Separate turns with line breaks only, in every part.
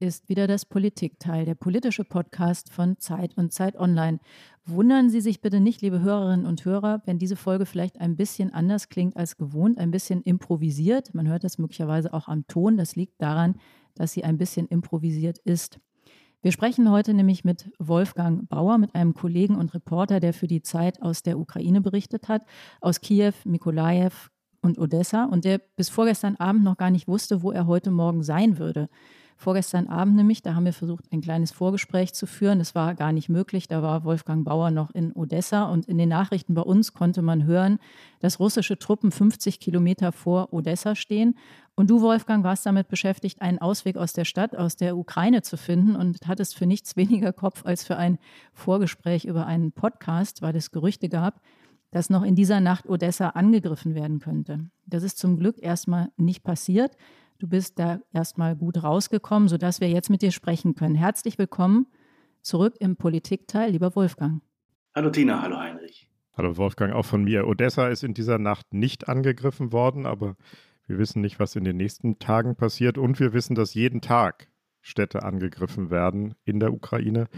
ist wieder das Politikteil, der politische Podcast von Zeit und Zeit Online. Wundern Sie sich bitte nicht, liebe Hörerinnen und Hörer, wenn diese Folge vielleicht ein bisschen anders klingt als gewohnt, ein bisschen improvisiert. Man hört das möglicherweise auch am Ton. Das liegt daran, dass sie ein bisschen improvisiert ist. Wir sprechen heute nämlich mit Wolfgang Bauer, mit einem Kollegen und Reporter, der für die Zeit aus der Ukraine berichtet hat, aus Kiew, Mikolajew und Odessa und der bis vorgestern Abend noch gar nicht wusste, wo er heute Morgen sein würde vorgestern Abend nämlich. Da haben wir versucht, ein kleines Vorgespräch zu führen. Das war gar nicht möglich. Da war Wolfgang Bauer noch in Odessa und in den Nachrichten bei uns konnte man hören, dass russische Truppen 50 Kilometer vor Odessa stehen. Und du, Wolfgang, warst damit beschäftigt, einen Ausweg aus der Stadt, aus der Ukraine zu finden und hattest für nichts weniger Kopf als für ein Vorgespräch über einen Podcast, weil es Gerüchte gab, dass noch in dieser Nacht Odessa angegriffen werden könnte. Das ist zum Glück erstmal nicht passiert. Du bist da erstmal gut rausgekommen, sodass wir jetzt mit dir sprechen können. Herzlich willkommen zurück im Politikteil, lieber Wolfgang.
Hallo Tina, hallo Heinrich.
Hallo Wolfgang, auch von mir. Odessa ist in dieser Nacht nicht angegriffen worden, aber wir wissen nicht, was in den nächsten Tagen passiert und wir wissen, dass jeden Tag Städte angegriffen werden in der Ukraine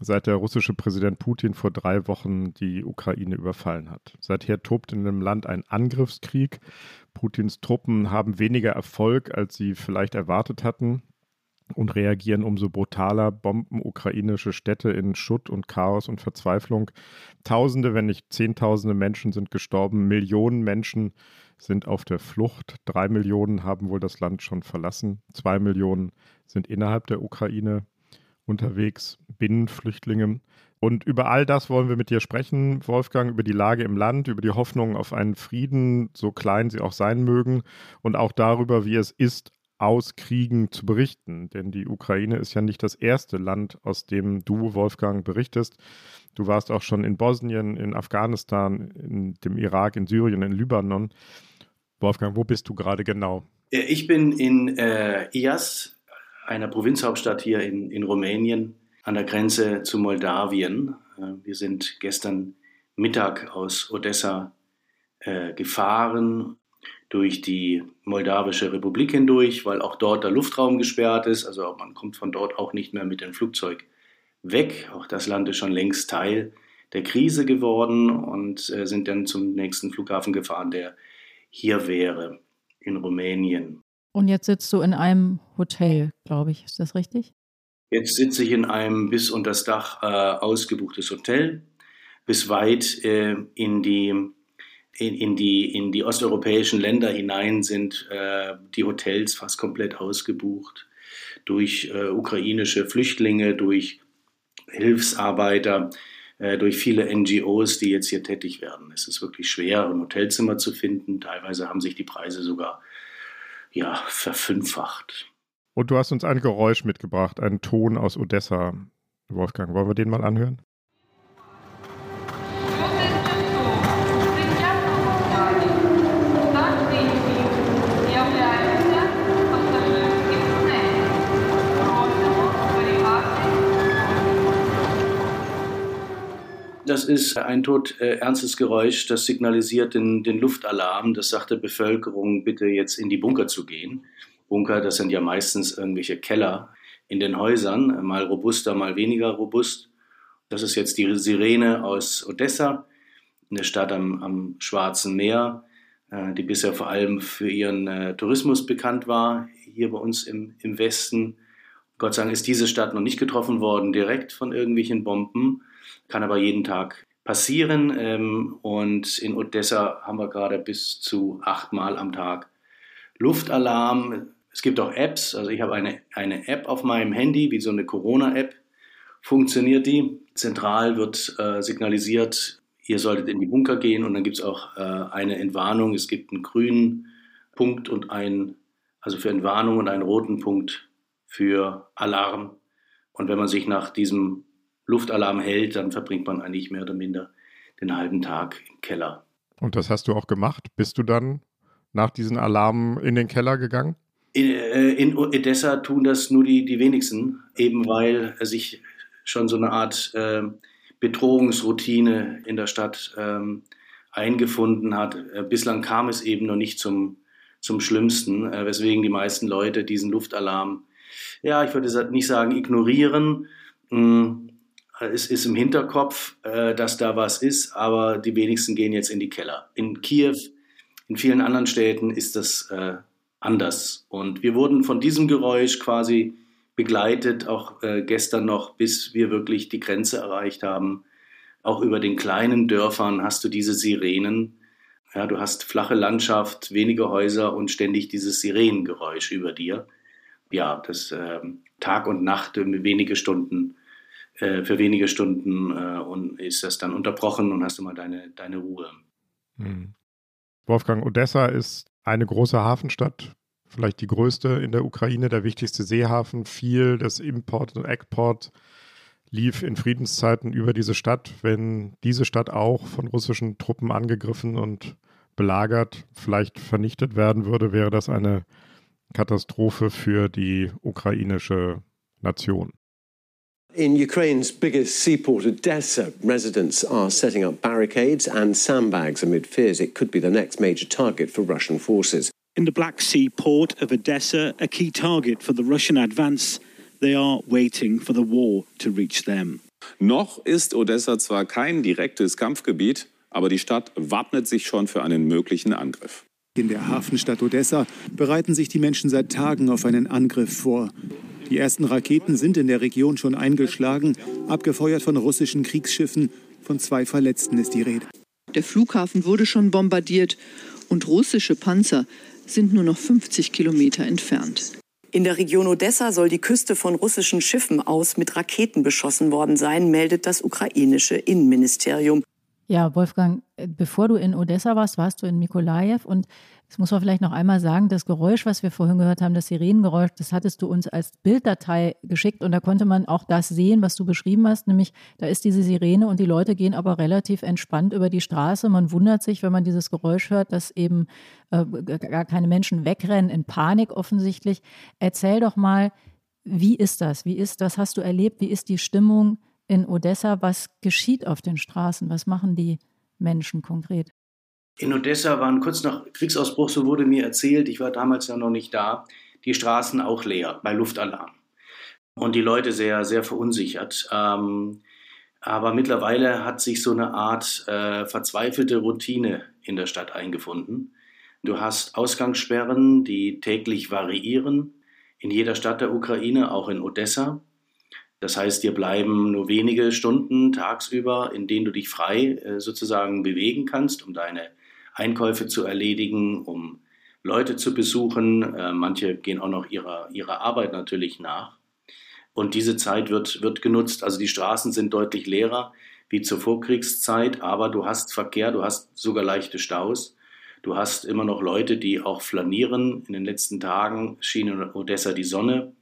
seit der russische Präsident Putin vor drei Wochen die Ukraine überfallen hat. Seither tobt in dem Land ein Angriffskrieg. Putins Truppen haben weniger Erfolg, als sie vielleicht erwartet hatten und reagieren umso brutaler, bomben ukrainische Städte in Schutt und Chaos und Verzweiflung. Tausende, wenn nicht Zehntausende Menschen sind gestorben, Millionen Menschen sind auf der Flucht, drei Millionen haben wohl das Land schon verlassen, zwei Millionen sind innerhalb der Ukraine unterwegs, Binnenflüchtlinge. Und über all das wollen wir mit dir sprechen, Wolfgang, über die Lage im Land, über die Hoffnung auf einen Frieden, so klein sie auch sein mögen, und auch darüber, wie es ist, aus Kriegen zu berichten. Denn die Ukraine ist ja nicht das erste Land, aus dem du, Wolfgang, berichtest. Du warst auch schon in Bosnien, in Afghanistan, in dem Irak, in Syrien, in Libanon. Wolfgang, wo bist du gerade genau?
Ich bin in äh, IAS, einer Provinzhauptstadt hier in, in Rumänien an der Grenze zu Moldawien. Äh, wir sind gestern Mittag aus Odessa äh, gefahren durch die Moldawische Republik hindurch, weil auch dort der Luftraum gesperrt ist. Also man kommt von dort auch nicht mehr mit dem Flugzeug weg. Auch das Land ist schon längst Teil der Krise geworden und äh, sind dann zum nächsten Flughafen gefahren, der hier wäre in Rumänien.
Und jetzt sitzt du in einem Hotel, glaube ich. Ist das richtig?
Jetzt sitze ich in einem bis unter das Dach äh, ausgebuchtes Hotel, bis weit äh, in, die, in, in, die, in die osteuropäischen Länder hinein sind äh, die Hotels fast komplett ausgebucht durch äh, ukrainische Flüchtlinge, durch Hilfsarbeiter, äh, durch viele NGOs, die jetzt hier tätig werden. Es ist wirklich schwer, ein Hotelzimmer zu finden. Teilweise haben sich die Preise sogar ja, verfünffacht.
Und du hast uns ein Geräusch mitgebracht, einen Ton aus Odessa. Wolfgang, wollen wir den mal anhören?
Das ist ein tot äh, ernstes Geräusch, das signalisiert den, den Luftalarm. Das sagt der Bevölkerung, bitte jetzt in die Bunker zu gehen. Bunker, das sind ja meistens irgendwelche Keller in den Häusern, mal robuster, mal weniger robust. Das ist jetzt die Sirene aus Odessa, eine Stadt am, am Schwarzen Meer, äh, die bisher vor allem für ihren äh, Tourismus bekannt war, hier bei uns im, im Westen. Gott sei Dank ist diese Stadt noch nicht getroffen worden, direkt von irgendwelchen Bomben kann aber jeden Tag passieren. Ähm, und in Odessa haben wir gerade bis zu achtmal am Tag Luftalarm. Es gibt auch Apps. Also ich habe eine, eine App auf meinem Handy, wie so eine Corona-App. Funktioniert die? Zentral wird äh, signalisiert, ihr solltet in die Bunker gehen und dann gibt es auch äh, eine Entwarnung. Es gibt einen grünen Punkt und einen, also für Entwarnung und einen roten Punkt für Alarm. Und wenn man sich nach diesem Luftalarm hält, dann verbringt man eigentlich mehr oder minder den halben Tag im Keller.
Und das hast du auch gemacht? Bist du dann nach diesen Alarmen in den Keller gegangen?
In, äh, in Odessa tun das nur die, die wenigsten, eben weil sich schon so eine Art äh, Bedrohungsroutine in der Stadt ähm, eingefunden hat. Äh, bislang kam es eben noch nicht zum, zum Schlimmsten, äh, weswegen die meisten Leute diesen Luftalarm, ja, ich würde nicht sagen ignorieren. Hm, es ist im Hinterkopf, äh, dass da was ist, aber die wenigsten gehen jetzt in die Keller. In Kiew, in vielen anderen Städten ist das anders. Und wir wurden von diesem Geräusch quasi begleitet, auch äh, gestern noch, bis wir wirklich die Grenze erreicht haben auch über den kleinen Dörfern hast du diese Sirenen. Ja, du hast flache Landschaft, wenige Häuser und ständig dieses Sirenengeräusch über dir. Ja, das äh, Tag und Nacht wenige Stunden, äh, für wenige Stunden äh, und ist das dann unterbrochen und hast du mal deine, deine Ruhe.
Hm. Wolfgang, Odessa ist eine große Hafenstadt, vielleicht die größte in der Ukraine, der wichtigste Seehafen. Viel des Import und Export lief in Friedenszeiten über diese Stadt. Wenn diese Stadt auch von russischen Truppen angegriffen und belagert, vielleicht vernichtet werden würde, wäre das eine Katastrophe für die ukrainische Nation.
In Ukraine's biggest seaport, Odessa, residents are setting up barricades and sandbags amid fears it could be the next major target for Russian forces.
In the Black Sea port of Odessa, a key target for the Russian advance They are waiting for the war to reach them.
Noch ist Odessa zwar kein direktes Kampfgebiet, aber die Stadt wappnet sich schon für einen möglichen Angriff.
In der Hafenstadt Odessa bereiten sich die Menschen seit Tagen auf einen Angriff vor. Die ersten Raketen sind in der Region schon eingeschlagen, abgefeuert von russischen Kriegsschiffen. Von zwei Verletzten ist die Rede.
Der Flughafen wurde schon bombardiert und russische Panzer sind nur noch 50 Kilometer entfernt.
In der Region Odessa soll die Küste von russischen Schiffen aus mit Raketen beschossen worden sein, meldet das ukrainische Innenministerium.
Ja, Wolfgang, bevor du in Odessa warst, warst du in Mikolajew und das muss man vielleicht noch einmal sagen, das Geräusch, was wir vorhin gehört haben, das Sirenengeräusch, das hattest du uns als Bilddatei geschickt und da konnte man auch das sehen, was du beschrieben hast, nämlich da ist diese Sirene und die Leute gehen aber relativ entspannt über die Straße. Man wundert sich, wenn man dieses Geräusch hört, dass eben äh, gar keine Menschen wegrennen in Panik offensichtlich. Erzähl doch mal, wie ist das? Wie ist, was hast du erlebt? Wie ist die Stimmung in Odessa? Was geschieht auf den Straßen? Was machen die Menschen konkret?
In Odessa waren kurz nach Kriegsausbruch, so wurde mir erzählt, ich war damals ja noch nicht da, die Straßen auch leer bei Luftalarm. Und die Leute sehr, sehr verunsichert. Ähm, aber mittlerweile hat sich so eine Art äh, verzweifelte Routine in der Stadt eingefunden. Du hast Ausgangssperren, die täglich variieren, in jeder Stadt der Ukraine, auch in Odessa. Das heißt, dir bleiben nur wenige Stunden tagsüber, in denen du dich frei äh, sozusagen bewegen kannst, um deine Einkäufe zu erledigen, um Leute zu besuchen. Äh, manche gehen auch noch ihrer, ihrer Arbeit natürlich nach. Und diese Zeit wird, wird genutzt. Also die Straßen sind deutlich leerer wie zur Vorkriegszeit, aber du hast Verkehr, du hast sogar leichte Staus. Du hast immer noch Leute, die auch flanieren. In den letzten Tagen schien in Odessa die Sonne.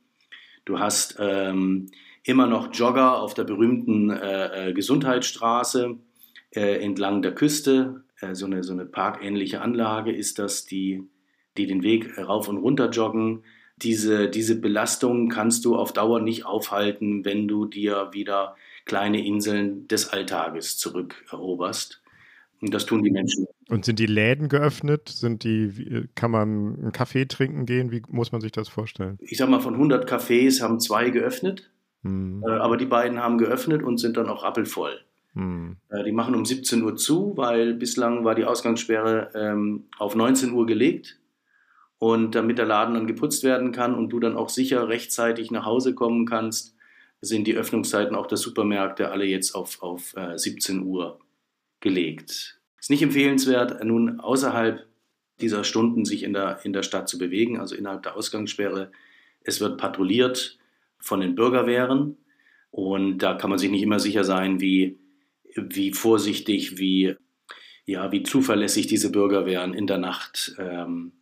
Du hast ähm, immer noch Jogger auf der berühmten äh, äh Gesundheitsstraße äh, entlang der Küste. Äh, so, eine, so eine parkähnliche Anlage ist das, die, die den Weg rauf und runter joggen. Diese, diese Belastung kannst du auf Dauer nicht aufhalten, wenn du dir wieder kleine Inseln des Alltages zurückeroberst. Und das tun die Menschen.
Und sind die Läden geöffnet? Sind die, kann man einen Kaffee trinken gehen? Wie muss man sich das vorstellen?
Ich sag mal, von 100 Cafés haben zwei geöffnet. Hm. Äh, aber die beiden haben geöffnet und sind dann auch rappelvoll. Hm. Äh, die machen um 17 Uhr zu, weil bislang war die Ausgangssperre ähm, auf 19 Uhr gelegt. Und damit der Laden dann geputzt werden kann und du dann auch sicher rechtzeitig nach Hause kommen kannst, sind die Öffnungszeiten auch der Supermärkte alle jetzt auf, auf äh, 17 Uhr gelegt. Ist nicht empfehlenswert, nun außerhalb dieser Stunden sich in der, in der Stadt zu bewegen, also innerhalb der Ausgangssperre. Es wird patrouilliert von den Bürgerwehren und da kann man sich nicht immer sicher sein, wie wie vorsichtig, wie, ja, wie zuverlässig diese Bürgerwehren in der Nacht ähm,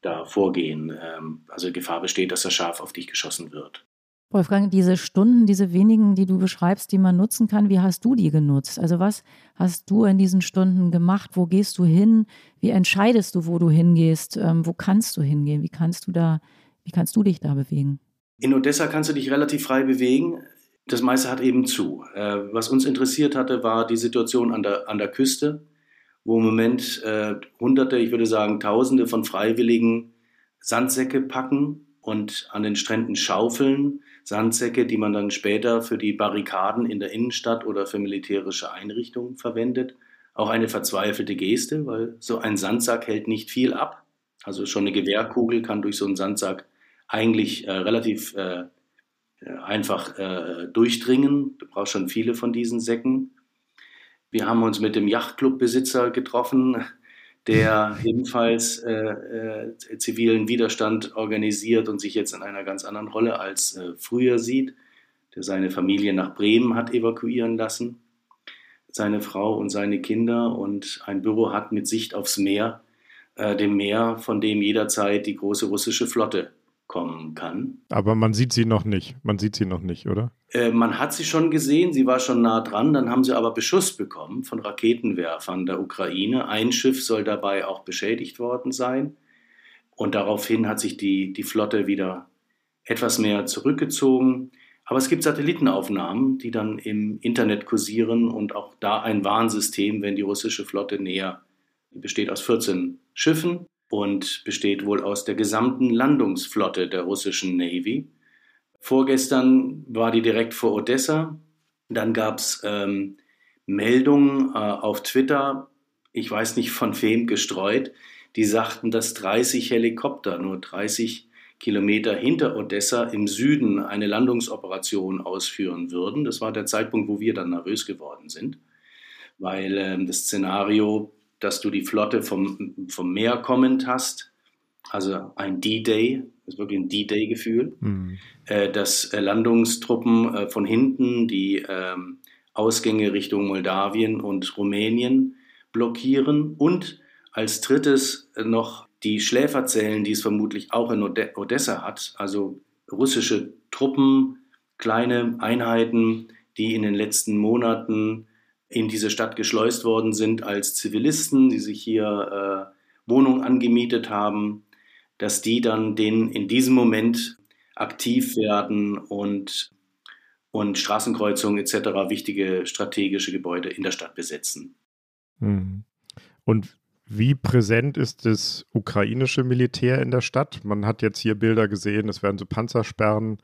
da vorgehen. Ähm, also Gefahr besteht, dass das Schaf auf dich geschossen wird.
Wolfgang, diese Stunden, diese wenigen, die du beschreibst, die man nutzen kann, wie hast du die genutzt? Also was hast du in diesen Stunden gemacht? Wo gehst du hin? Wie entscheidest du, wo du hingehst? Ähm, wo kannst du hingehen? Wie kannst du da Wie kannst du dich da bewegen?
In Odessa kannst du dich relativ frei bewegen. Das meiste hat eben zu. Äh, was uns interessiert hatte, war die Situation an der, an der Küste, wo im Moment äh, Hunderte, ich würde sagen Tausende von Freiwilligen Sandsäcke packen und an den Stränden schaufeln. Sandsäcke, die man dann später für die Barrikaden in der Innenstadt oder für militärische Einrichtungen verwendet. Auch eine verzweifelte Geste, weil so ein Sandsack hält nicht viel ab. Also schon eine Gewehrkugel kann durch so einen Sandsack eigentlich äh, relativ äh, einfach äh, durchdringen. Du brauchst schon viele von diesen Säcken. Wir haben uns mit dem Yachtclubbesitzer getroffen, der ebenfalls äh, äh, zivilen Widerstand organisiert und sich jetzt in einer ganz anderen Rolle als äh, früher sieht, der seine Familie nach Bremen hat evakuieren lassen, seine Frau und seine Kinder und ein Büro hat mit Sicht aufs Meer, äh, dem Meer, von dem jederzeit die große russische Flotte kommen kann.
Aber man sieht sie noch nicht. Man sieht sie noch nicht, oder?
Äh, man hat sie schon gesehen, sie war schon nah dran, dann haben sie aber Beschuss bekommen von Raketenwerfern der Ukraine. Ein Schiff soll dabei auch beschädigt worden sein. Und daraufhin hat sich die, die Flotte wieder etwas mehr zurückgezogen. Aber es gibt Satellitenaufnahmen, die dann im Internet kursieren und auch da ein Warnsystem, wenn die russische Flotte näher, besteht aus 14 Schiffen und besteht wohl aus der gesamten Landungsflotte der russischen Navy. Vorgestern war die direkt vor Odessa. Dann gab es ähm, Meldungen äh, auf Twitter, ich weiß nicht von wem gestreut, die sagten, dass 30 Helikopter nur 30 Kilometer hinter Odessa im Süden eine Landungsoperation ausführen würden. Das war der Zeitpunkt, wo wir dann nervös geworden sind, weil äh, das Szenario dass du die Flotte vom, vom Meer kommend hast. Also ein D-Day, das ist wirklich ein D-Day-Gefühl. Mhm. Äh, dass äh, Landungstruppen äh, von hinten die ähm, Ausgänge Richtung Moldawien und Rumänien blockieren. Und als drittes noch die Schläferzellen, die es vermutlich auch in Odessa hat. Also russische Truppen, kleine Einheiten, die in den letzten Monaten in diese Stadt geschleust worden sind als Zivilisten, die sich hier äh, Wohnungen angemietet haben, dass die dann den in diesem Moment aktiv werden und, und Straßenkreuzungen etc. wichtige strategische Gebäude in der Stadt besetzen.
Mhm. Und wie präsent ist das ukrainische Militär in der Stadt? Man hat jetzt hier Bilder gesehen, es werden so Panzersperren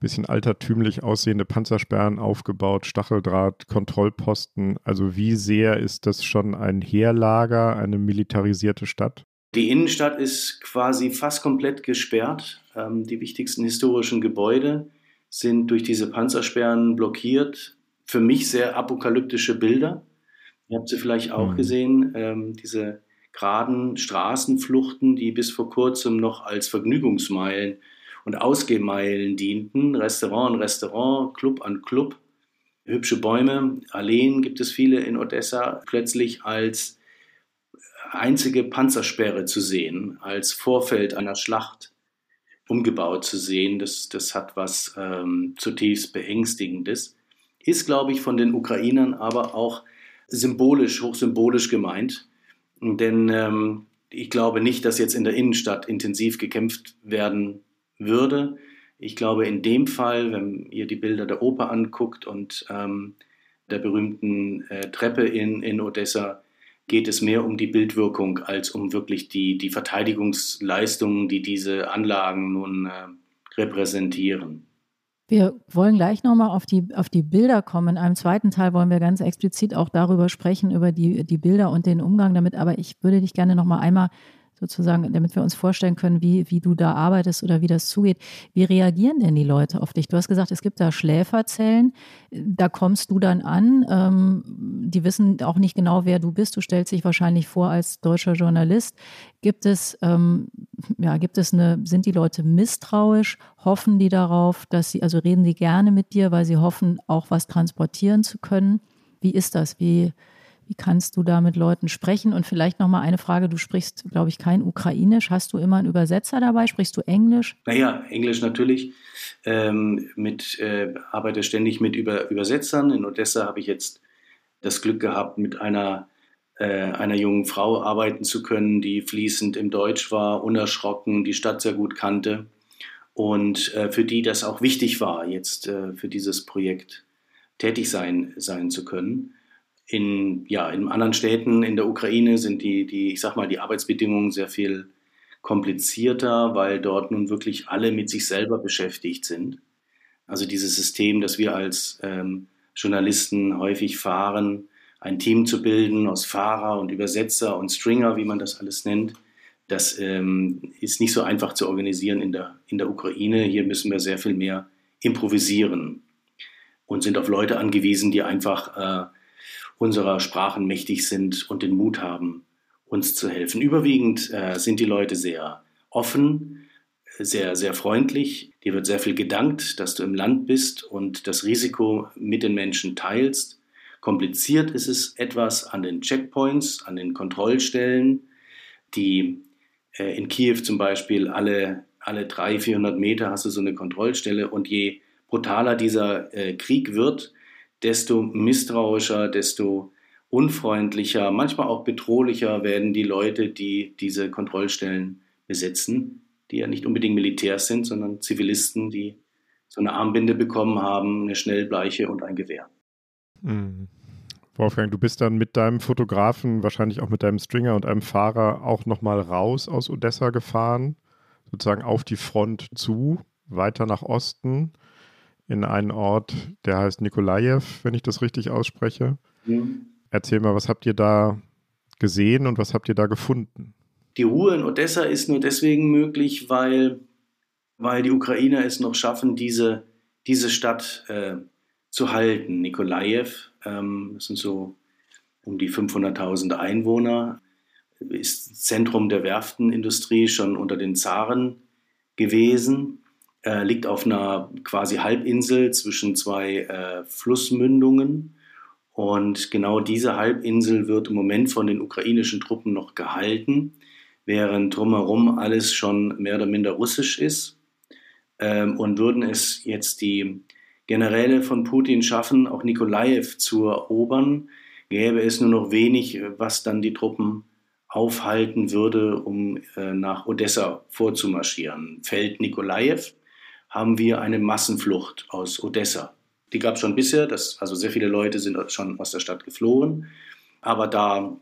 bisschen altertümlich aussehende Panzersperren aufgebaut, Stacheldraht, Kontrollposten. Also wie sehr ist das schon ein Heerlager, eine militarisierte Stadt?
Die Innenstadt ist quasi fast komplett gesperrt. Ähm, die wichtigsten historischen Gebäude sind durch diese Panzersperren blockiert. Für mich sehr apokalyptische Bilder. Ihr habt sie vielleicht auch mhm. gesehen, ähm, diese geraden Straßenfluchten, die bis vor kurzem noch als Vergnügungsmeilen und Ausgehmeilen dienten. Restaurant an Restaurant, Club an Club. Hübsche Bäume, Alleen gibt es viele in Odessa, plötzlich als einzige Panzersperre zu sehen, als Vorfeld einer Schlacht umgebaut zu sehen. Das, das hat was ähm, zutiefst Beängstigendes. Ist, glaube ich, von den Ukrainern aber auch symbolisch, hochsymbolisch gemeint. Denn ähm, ich glaube nicht, dass jetzt in der Innenstadt intensiv gekämpft werden würde. Ich glaube, in dem Fall, wenn ihr die Bilder der Oper anguckt und ähm, der berühmten äh, Treppe in, in Odessa, geht es mehr um die Bildwirkung als um wirklich die, die Verteidigungsleistungen, die diese Anlagen nun äh, repräsentieren.
Wir wollen gleich nochmal auf die, auf die Bilder kommen. In einem zweiten Teil wollen wir ganz explizit auch darüber sprechen, über die, die Bilder und den Umgang damit. Aber ich würde dich gerne nochmal einmal sozusagen, damit wir uns vorstellen können, wie, wie du da arbeitest oder wie das zugeht. Wie reagieren denn die Leute auf dich? Du hast gesagt, es gibt da Schläferzellen, da kommst du dann an. Ähm, die wissen auch nicht genau, wer du bist. Du stellst dich wahrscheinlich vor als deutscher Journalist. Gibt es, ähm, ja, gibt es eine, sind die Leute misstrauisch? Hoffen die darauf, dass sie, also reden sie gerne mit dir, weil sie hoffen, auch was transportieren zu können? Wie ist das? Wie, wie kannst du da mit Leuten sprechen? Und vielleicht nochmal eine Frage, du sprichst, glaube ich, kein Ukrainisch. Hast du immer einen Übersetzer dabei? Sprichst du Englisch?
Naja, Englisch natürlich. Ähm, mit, äh, arbeite ständig mit Über Übersetzern. In Odessa habe ich jetzt das Glück gehabt, mit einer, äh, einer jungen Frau arbeiten zu können, die fließend im Deutsch war, unerschrocken, die Stadt sehr gut kannte. und äh, für die das auch wichtig war, jetzt äh, für dieses Projekt tätig sein, sein zu können. In, ja, in anderen Städten in der Ukraine sind die, die, ich sag mal, die Arbeitsbedingungen sehr viel komplizierter, weil dort nun wirklich alle mit sich selber beschäftigt sind. Also dieses System, das wir als ähm, Journalisten häufig fahren, ein Team zu bilden aus Fahrer und Übersetzer und Stringer, wie man das alles nennt, das ähm, ist nicht so einfach zu organisieren in der, in der Ukraine. Hier müssen wir sehr viel mehr improvisieren und sind auf Leute angewiesen, die einfach äh, unserer Sprachen mächtig sind und den Mut haben, uns zu helfen. Überwiegend äh, sind die Leute sehr offen, sehr, sehr freundlich. Dir wird sehr viel gedankt, dass du im Land bist und das Risiko mit den Menschen teilst. Kompliziert ist es etwas an den Checkpoints, an den Kontrollstellen, die äh, in Kiew zum Beispiel alle, alle 300, 400 Meter hast du so eine Kontrollstelle und je brutaler dieser äh, Krieg wird, desto misstrauischer, desto unfreundlicher, manchmal auch bedrohlicher werden die Leute, die diese Kontrollstellen besetzen, die ja nicht unbedingt Militärs sind, sondern Zivilisten, die so eine Armbinde bekommen haben, eine Schnellbleiche und ein Gewehr.
Mhm. Wolfgang, du bist dann mit deinem Fotografen, wahrscheinlich auch mit deinem Stringer und einem Fahrer auch nochmal raus aus Odessa gefahren, sozusagen auf die Front zu, weiter nach Osten in einen Ort, der heißt Nikolajew, wenn ich das richtig ausspreche. Mhm. Erzähl mal, was habt ihr da gesehen und was habt ihr da gefunden?
Die Ruhe in Odessa ist nur deswegen möglich, weil, weil die Ukrainer es noch schaffen, diese, diese Stadt äh, zu halten. Nikolajew, ähm, das sind so um die 500.000 Einwohner, ist Zentrum der Werftenindustrie schon unter den Zaren gewesen äh, liegt auf einer quasi Halbinsel zwischen zwei äh, Flussmündungen. Und genau diese Halbinsel wird im Moment von den ukrainischen Truppen noch gehalten, während drumherum alles schon mehr oder minder russisch ist. Ähm, und würden es jetzt die Generäle von Putin schaffen, auch Nikolajew zu erobern, gäbe es nur noch wenig, was dann die Truppen aufhalten würde, um äh, nach Odessa vorzumarschieren. Fällt Nikolajew, haben wir eine Massenflucht aus Odessa. Die gab es schon bisher, das, also sehr viele Leute sind schon aus der Stadt geflohen. Aber da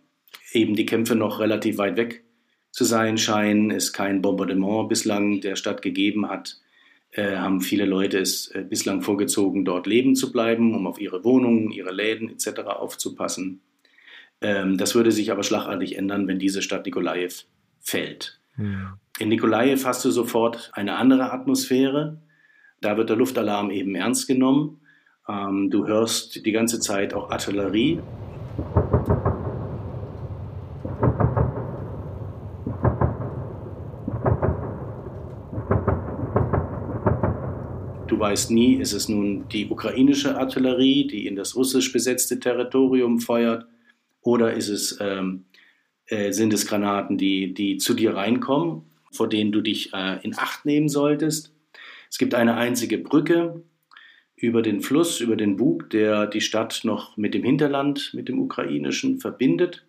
eben die Kämpfe noch relativ weit weg zu sein scheinen, es kein Bombardement bislang der Stadt gegeben hat, äh, haben viele Leute es äh, bislang vorgezogen, dort leben zu bleiben, um auf ihre Wohnungen, ihre Läden etc. aufzupassen. Ähm, das würde sich aber schlagartig ändern, wenn diese Stadt Nikolajew fällt. Ja. In Nikolajew hast du sofort eine andere Atmosphäre. Da wird der Luftalarm eben ernst genommen. Ähm, du hörst die ganze Zeit auch Artillerie. Du weißt nie, ist es nun die ukrainische Artillerie, die in das russisch besetzte Territorium feuert, oder ist es ähm, äh, sind es Granaten, die, die zu dir reinkommen, vor denen du dich äh, in Acht nehmen solltest. Es gibt eine einzige Brücke über den Fluss, über den Bug, der die Stadt noch mit dem Hinterland, mit dem ukrainischen verbindet.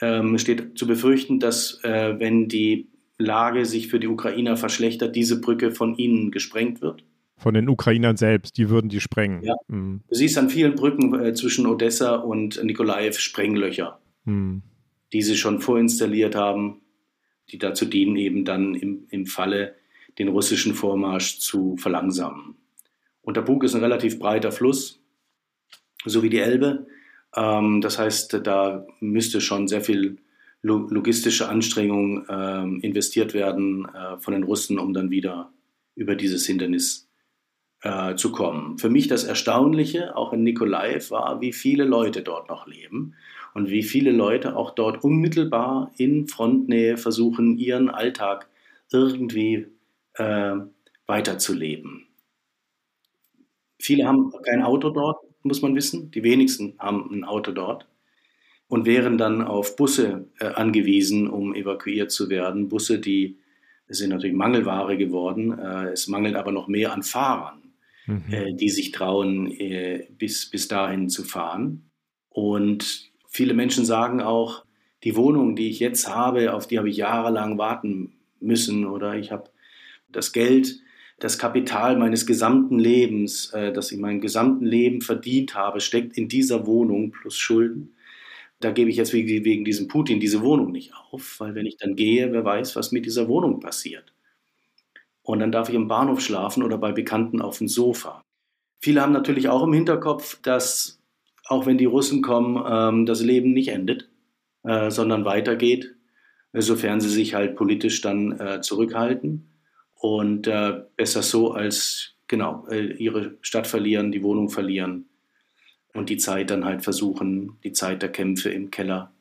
Ähm, steht zu befürchten, dass äh, wenn die Lage sich für die Ukrainer verschlechtert, diese Brücke von ihnen gesprengt wird.
Von den Ukrainern selbst, die würden die sprengen.
Ja. Mhm. Du siehst an vielen Brücken äh, zwischen Odessa und Nikolaev Sprenglöcher. Mhm die sie schon vorinstalliert haben, die dazu dienen, eben dann im, im Falle den russischen Vormarsch zu verlangsamen. Und der Bug ist ein relativ breiter Fluss, so wie die Elbe. Ähm, das heißt, da müsste schon sehr viel logistische Anstrengung äh, investiert werden äh, von den Russen, um dann wieder über dieses Hindernis äh, zu kommen. Für mich das Erstaunliche, auch in Nikolaev, war, wie viele Leute dort noch leben und wie viele Leute auch dort unmittelbar in Frontnähe versuchen, ihren Alltag irgendwie äh, weiterzuleben. Viele haben kein Auto dort, muss man wissen. Die wenigsten haben ein Auto dort und wären dann auf Busse äh, angewiesen, um evakuiert zu werden. Busse, die sind natürlich Mangelware geworden. Äh, es mangelt aber noch mehr an Fahrern, mhm. äh, die sich trauen, äh, bis, bis dahin zu fahren. Und Viele Menschen sagen auch, die Wohnung, die ich jetzt habe, auf die habe ich jahrelang warten müssen oder ich habe das Geld das Kapital meines gesamten Lebens, äh, das ich mein gesamten Leben verdient habe, steckt in dieser Wohnung plus Schulden. Da gebe ich jetzt wegen diesem Putin diese Wohnung nicht auf, weil wenn ich dann gehe, wer weiß, was mit dieser Wohnung passiert. Und dann darf ich im Bahnhof schlafen oder bei Bekannten auf dem Sofa. Viele haben natürlich auch im Hinterkopf, dass auch wenn die Russen kommen, ähm, das Leben nicht endet, äh, sondern weitergeht, sofern sie sich halt politisch dann äh, zurückhalten. Und äh, besser so als genau ihre Stadt verlieren, die Wohnung verlieren und die Zeit dann halt versuchen, die Zeit der Kämpfe im Keller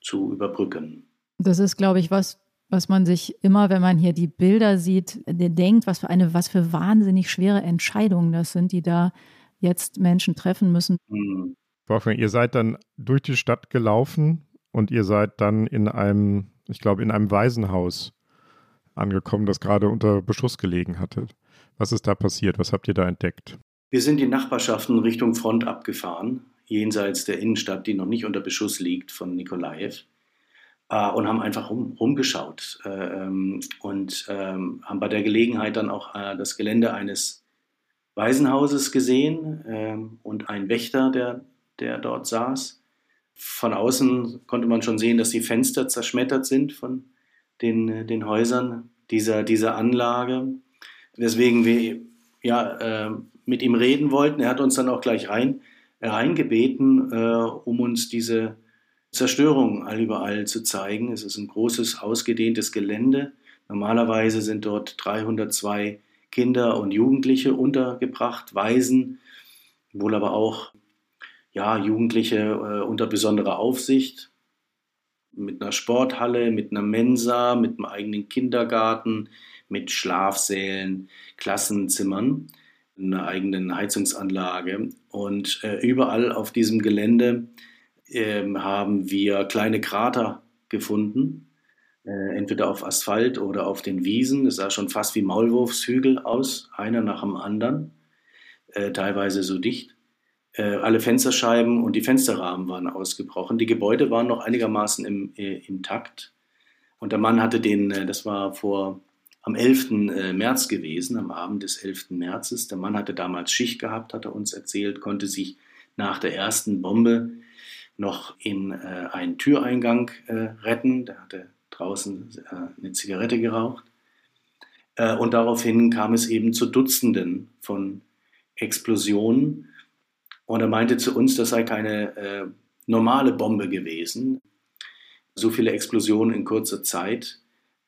zu überbrücken.
Das ist, glaube ich, was, was man sich immer, wenn man hier die Bilder sieht, denkt, was für eine, was für wahnsinnig schwere Entscheidungen das sind, die da jetzt Menschen treffen müssen. Mhm.
Wolfgang, ihr seid dann durch die Stadt gelaufen und ihr seid dann in einem, ich glaube, in einem Waisenhaus angekommen, das gerade unter Beschuss gelegen hatte. Was ist da passiert? Was habt ihr da entdeckt?
Wir sind die Nachbarschaften Richtung Front abgefahren, jenseits der Innenstadt, die noch nicht unter Beschuss liegt von Nikolaev, äh, und haben einfach rum, rumgeschaut äh, ähm, und ähm, haben bei der Gelegenheit dann auch äh, das Gelände eines Waisenhauses gesehen ähm, und einen Wächter, der, der dort saß. Von außen konnte man schon sehen, dass die Fenster zerschmettert sind von den, äh, den Häusern dieser, dieser Anlage. Weswegen wir ja, äh, mit ihm reden wollten. Er hat uns dann auch gleich rein, reingebeten, äh, um uns diese Zerstörung allüberall zu zeigen. Es ist ein großes, ausgedehntes Gelände. Normalerweise sind dort 302 Kinder und Jugendliche untergebracht, Waisen, wohl aber auch ja, Jugendliche äh, unter besonderer Aufsicht, mit einer Sporthalle, mit einer Mensa, mit einem eigenen Kindergarten, mit Schlafsälen, Klassenzimmern, einer eigenen Heizungsanlage. Und äh, überall auf diesem Gelände äh, haben wir kleine Krater gefunden, äh, entweder auf Asphalt oder auf den Wiesen. Es sah schon fast wie Maulwurfshügel aus, einer nach dem anderen, äh, teilweise so dicht. Äh, alle Fensterscheiben und die Fensterrahmen waren ausgebrochen. Die Gebäude waren noch einigermaßen im, äh, intakt. Und der Mann hatte den, äh, das war vor am 11. Äh, März gewesen, am Abend des 11. Märzes. Der Mann hatte damals Schicht gehabt, hat er uns erzählt, konnte sich nach der ersten Bombe noch in äh, einen Türeingang äh, retten. Der hatte draußen eine Zigarette geraucht. Und daraufhin kam es eben zu Dutzenden von Explosionen. Und er meinte zu uns, das sei keine äh, normale Bombe gewesen. So viele Explosionen in kurzer Zeit.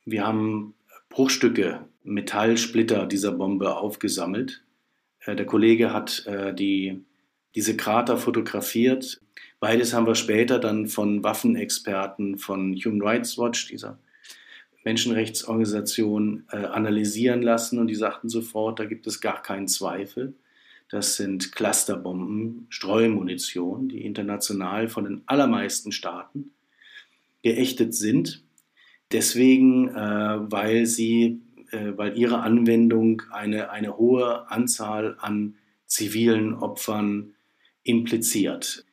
Wir haben Bruchstücke, Metallsplitter dieser Bombe aufgesammelt. Äh, der Kollege hat äh, die, diese Krater fotografiert. Beides haben wir später dann von Waffenexperten von Human Rights Watch, dieser Menschenrechtsorganisation, äh, analysieren lassen und die sagten sofort, da gibt es gar keinen Zweifel. Das sind Clusterbomben, Streumunition, die international von den allermeisten Staaten geächtet sind. Deswegen, äh, weil sie, äh, weil ihre Anwendung eine, eine hohe Anzahl an zivilen Opfern impliziert.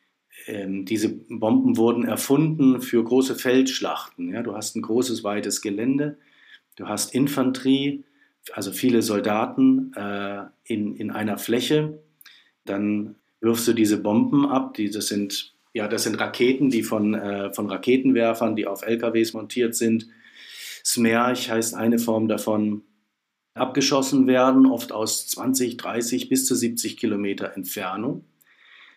Ähm, diese Bomben wurden erfunden für große Feldschlachten. Ja? Du hast ein großes, weites Gelände, du hast Infanterie, also viele Soldaten äh, in, in einer Fläche. Dann wirfst du diese Bomben ab. Die, das, sind, ja, das sind Raketen, die von, äh, von Raketenwerfern, die auf LKWs montiert sind. Smerch heißt eine Form davon, abgeschossen werden, oft aus 20, 30 bis zu 70 Kilometer Entfernung.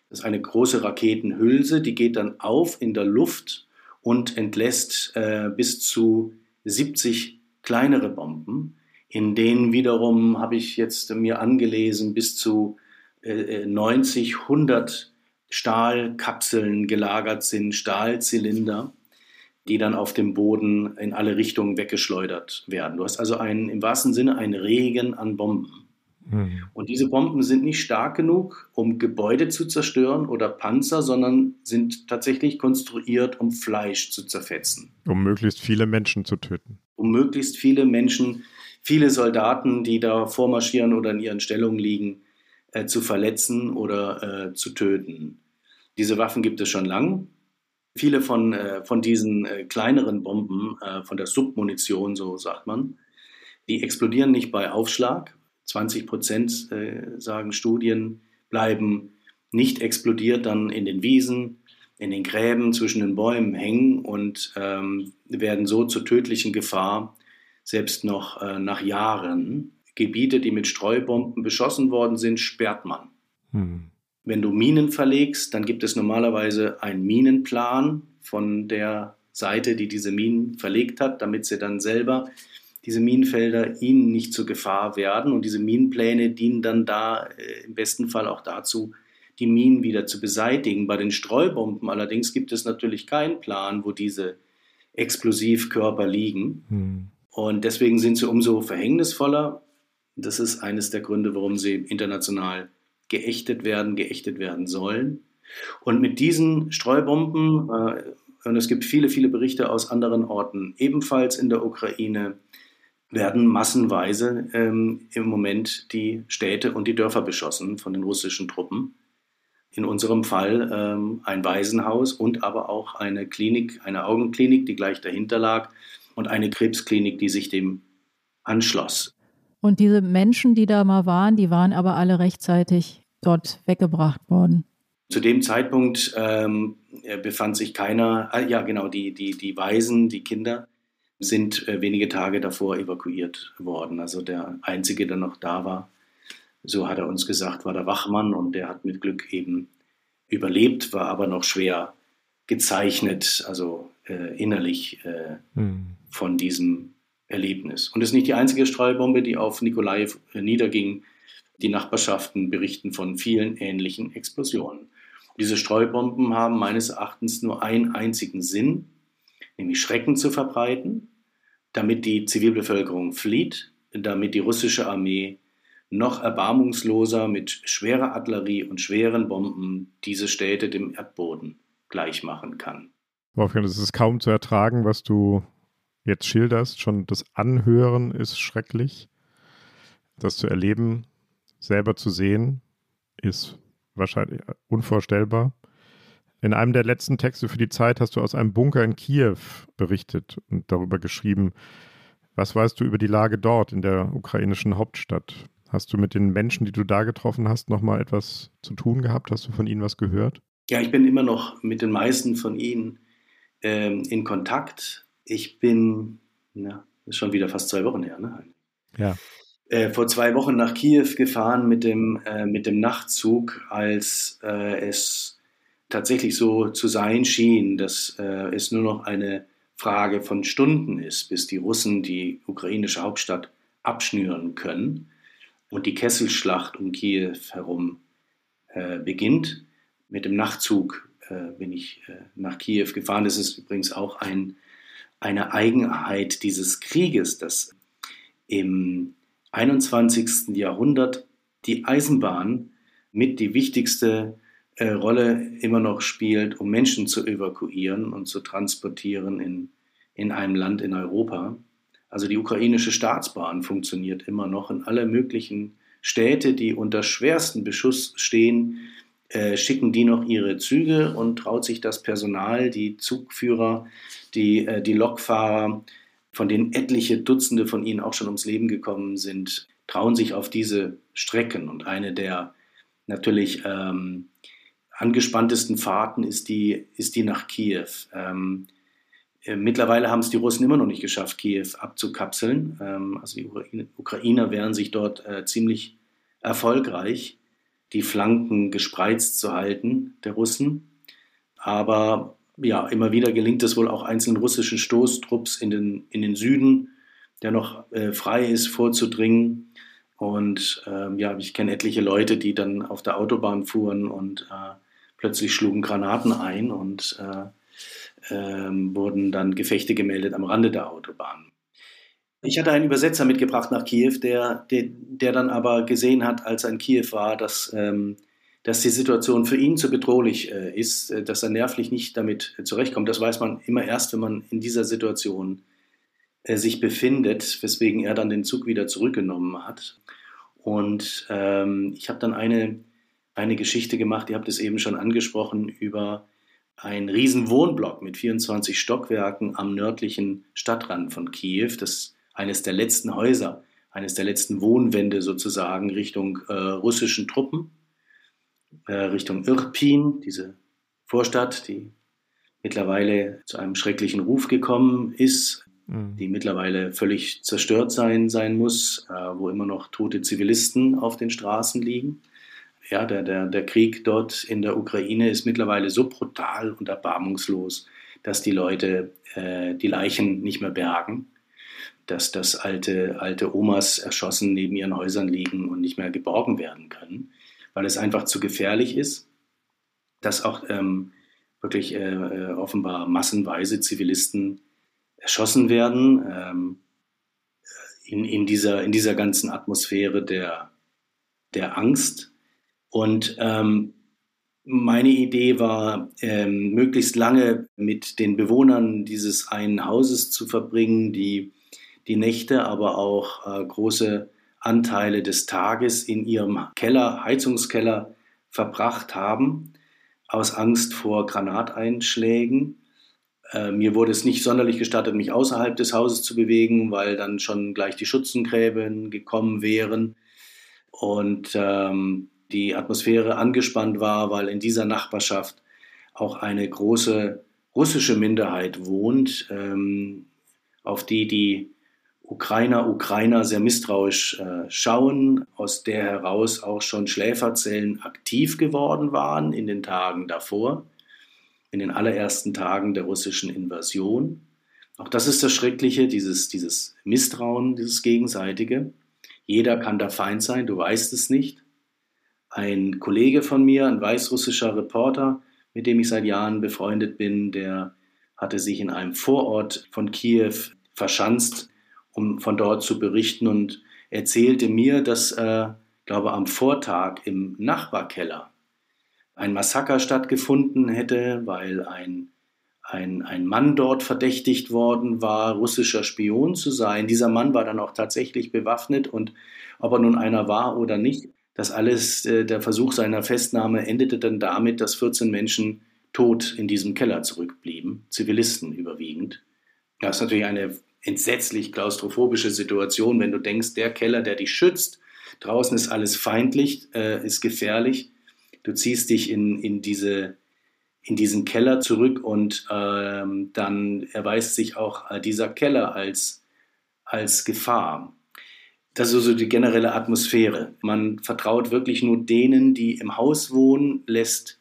Das ist eine große Raketenhülse, die geht dann auf in der Luft und entlässt äh, bis zu 70 kleinere Bomben in denen wiederum habe ich jetzt mir angelesen, bis zu äh, 90, 100 Stahlkapseln gelagert sind, Stahlzylinder, die dann auf dem Boden in alle Richtungen weggeschleudert werden. Du hast also einen, im wahrsten Sinne einen Regen an Bomben. Mhm. Und diese Bomben sind nicht stark genug, um Gebäude zu zerstören oder Panzer, sondern sind tatsächlich konstruiert, um Fleisch zu zerfetzen.
Um möglichst viele Menschen zu töten.
Um möglichst viele Menschen zu viele Soldaten, die da vormarschieren oder in ihren Stellungen liegen, äh, zu verletzen oder äh, zu töten. Diese Waffen gibt es schon lang. Viele von, äh, von diesen äh, kleineren Bomben, äh, von der Submunition, so sagt man, die explodieren nicht bei Aufschlag. 20 Prozent, äh, sagen Studien, bleiben nicht explodiert dann in den Wiesen, in den Gräben zwischen den Bäumen hängen und ähm, werden so zur tödlichen Gefahr, selbst noch äh, nach Jahren. Gebiete, die mit Streubomben beschossen worden sind, sperrt man. Hm. Wenn du Minen verlegst, dann gibt es normalerweise einen Minenplan von der Seite, die diese Minen verlegt hat, damit sie dann selber diese Minenfelder ihnen nicht zur Gefahr werden. Und diese Minenpläne dienen dann da äh, im besten Fall auch dazu, die Minen wieder zu beseitigen. Bei den Streubomben allerdings gibt es natürlich keinen Plan, wo diese Explosivkörper liegen. Hm. Und deswegen sind sie umso verhängnisvoller. Das ist eines der Gründe, warum sie international geächtet werden, geächtet werden sollen. Und mit diesen Streubomben, äh, und es gibt viele, viele Berichte aus anderen Orten, ebenfalls in der Ukraine, werden massenweise ähm, im Moment die Städte und die Dörfer beschossen von den russischen Truppen. In unserem Fall ähm, ein Waisenhaus und aber auch eine Klinik, eine Augenklinik, die gleich dahinter lag und eine Krebsklinik, die sich dem anschloss.
Und diese Menschen, die da mal waren, die waren aber alle rechtzeitig dort weggebracht worden.
Zu dem Zeitpunkt ähm, befand sich keiner, äh, ja genau, die, die, die Waisen, die Kinder, sind äh, wenige Tage davor evakuiert worden. Also der Einzige, der noch da war, so hat er uns gesagt, war der Wachmann und der hat mit Glück eben überlebt, war aber noch schwer gezeichnet, also äh, innerlich äh, mhm. Von diesem Erlebnis. Und es ist nicht die einzige Streubombe, die auf Nikolai äh, niederging. Die Nachbarschaften berichten von vielen ähnlichen Explosionen. Diese Streubomben haben meines Erachtens nur einen einzigen Sinn, nämlich Schrecken zu verbreiten, damit die Zivilbevölkerung flieht, damit die russische Armee noch erbarmungsloser mit schwerer Artillerie und schweren Bomben diese Städte dem Erdboden gleichmachen kann.
Wolfgang, es ist kaum zu ertragen, was du jetzt schilderst. Schon das Anhören ist schrecklich. Das zu erleben, selber zu sehen, ist wahrscheinlich unvorstellbar. In einem der letzten Texte für die Zeit hast du aus einem Bunker in Kiew berichtet und darüber geschrieben. Was weißt du über die Lage dort in der ukrainischen Hauptstadt? Hast du mit den Menschen, die du da getroffen hast, nochmal etwas zu tun gehabt? Hast du von ihnen was gehört?
Ja, ich bin immer noch mit den meisten von ihnen ähm, in Kontakt. Ich bin, na, ist schon wieder fast zwei Wochen her, ne?
Ja.
Äh, vor zwei Wochen nach Kiew gefahren mit dem, äh, mit dem Nachtzug, als äh, es tatsächlich so zu sein schien, dass äh, es nur noch eine Frage von Stunden ist, bis die Russen die ukrainische Hauptstadt abschnüren können und die Kesselschlacht um Kiew herum äh, beginnt. Mit dem Nachtzug äh, bin ich nach Kiew gefahren. Das ist übrigens auch ein, eine Eigenheit dieses Krieges, dass im 21. Jahrhundert die Eisenbahn mit die wichtigste äh, Rolle immer noch spielt, um Menschen zu evakuieren und zu transportieren in, in einem Land in Europa. Also die ukrainische Staatsbahn funktioniert immer noch in alle möglichen Städte, die unter schwersten Beschuss stehen, äh, schicken die noch ihre Züge und traut sich das Personal, die Zugführer, die, äh, die Lokfahrer, von denen etliche Dutzende von ihnen auch schon ums Leben gekommen sind, trauen sich auf diese Strecken. Und eine der natürlich ähm, angespanntesten Fahrten ist die, ist die nach Kiew. Ähm, äh, mittlerweile haben es die Russen immer noch nicht geschafft, Kiew abzukapseln. Ähm, also die Ukrainer wehren sich dort äh, ziemlich erfolgreich, die Flanken gespreizt zu halten der Russen. Aber ja, immer wieder gelingt es wohl auch einzelnen russischen Stoßtrupps in den, in den Süden, der noch äh, frei ist, vorzudringen. Und ähm, ja, ich kenne etliche Leute, die dann auf der Autobahn fuhren und äh, plötzlich schlugen Granaten ein und äh, äh, wurden dann Gefechte gemeldet am Rande der Autobahn. Ich hatte einen Übersetzer mitgebracht nach Kiew, der, der, der dann aber gesehen hat, als er in Kiew war, dass, ähm, dass die Situation für ihn zu bedrohlich äh, ist, äh, dass er nervlich nicht damit zurechtkommt. Das weiß man immer erst, wenn man in dieser Situation äh, sich befindet, weswegen er dann den Zug wieder zurückgenommen hat. Und ähm, ich habe dann eine eine Geschichte gemacht, ihr habt es eben schon angesprochen, über einen riesen Wohnblock mit 24 Stockwerken am nördlichen Stadtrand von Kiew. Das eines der letzten Häuser eines der letzten Wohnwände sozusagen Richtung äh, russischen Truppen, äh, Richtung Irpin, diese Vorstadt, die mittlerweile zu einem schrecklichen Ruf gekommen ist, mhm. die mittlerweile völlig zerstört sein, sein muss, äh, wo immer noch tote Zivilisten auf den Straßen liegen. Ja, der, der, der Krieg dort in der Ukraine ist mittlerweile so brutal und erbarmungslos, dass die Leute äh, die Leichen nicht mehr bergen, dass das alte, alte Omas erschossen neben ihren Häusern liegen und nicht mehr geborgen werden können, weil es einfach zu gefährlich ist, dass auch ähm, wirklich äh, äh offenbar massenweise Zivilisten erschossen werden ähm, in, in, dieser, in dieser ganzen Atmosphäre der, der Angst. Und ähm, meine Idee war, ähm, möglichst lange mit den Bewohnern dieses einen Hauses zu verbringen, die die Nächte, aber auch äh, große Anteile des Tages in ihrem Keller, Heizungskeller verbracht haben, aus Angst vor Granateinschlägen. Äh, mir wurde es nicht sonderlich gestattet, mich außerhalb des Hauses zu bewegen, weil dann schon gleich die Schützengräben gekommen wären. Und ähm, die Atmosphäre angespannt war, weil in dieser Nachbarschaft auch eine große russische Minderheit wohnt, ähm, auf die die Ukrainer, Ukrainer sehr misstrauisch äh, schauen, aus der heraus auch schon Schläferzellen aktiv geworden waren in den Tagen davor, in den allerersten Tagen der russischen Invasion. Auch das ist das Schreckliche, dieses, dieses Misstrauen, dieses gegenseitige. Jeder kann der Feind sein, du weißt es nicht. Ein Kollege von mir, ein weißrussischer Reporter, mit dem ich seit Jahren befreundet bin, der hatte sich in einem Vorort von Kiew verschanzt, um von dort zu berichten und erzählte mir, dass, äh, glaube am Vortag im Nachbarkeller ein Massaker stattgefunden hätte, weil ein, ein, ein Mann dort verdächtigt worden war, russischer Spion zu sein. Dieser Mann war dann auch tatsächlich bewaffnet und ob er nun einer war oder nicht, das alles, äh, der Versuch seiner Festnahme endete dann damit, dass 14 Menschen tot in diesem Keller zurückblieben, Zivilisten überwiegend. Das ist natürlich eine entsetzlich klaustrophobische Situation, wenn du denkst, der Keller, der dich schützt, draußen ist alles feindlich, äh, ist gefährlich. Du ziehst dich in, in, diese, in diesen Keller zurück und ähm, dann erweist sich auch äh, dieser Keller als, als Gefahr. Das ist so die generelle Atmosphäre. Man vertraut wirklich nur denen, die im Haus wohnen, lässt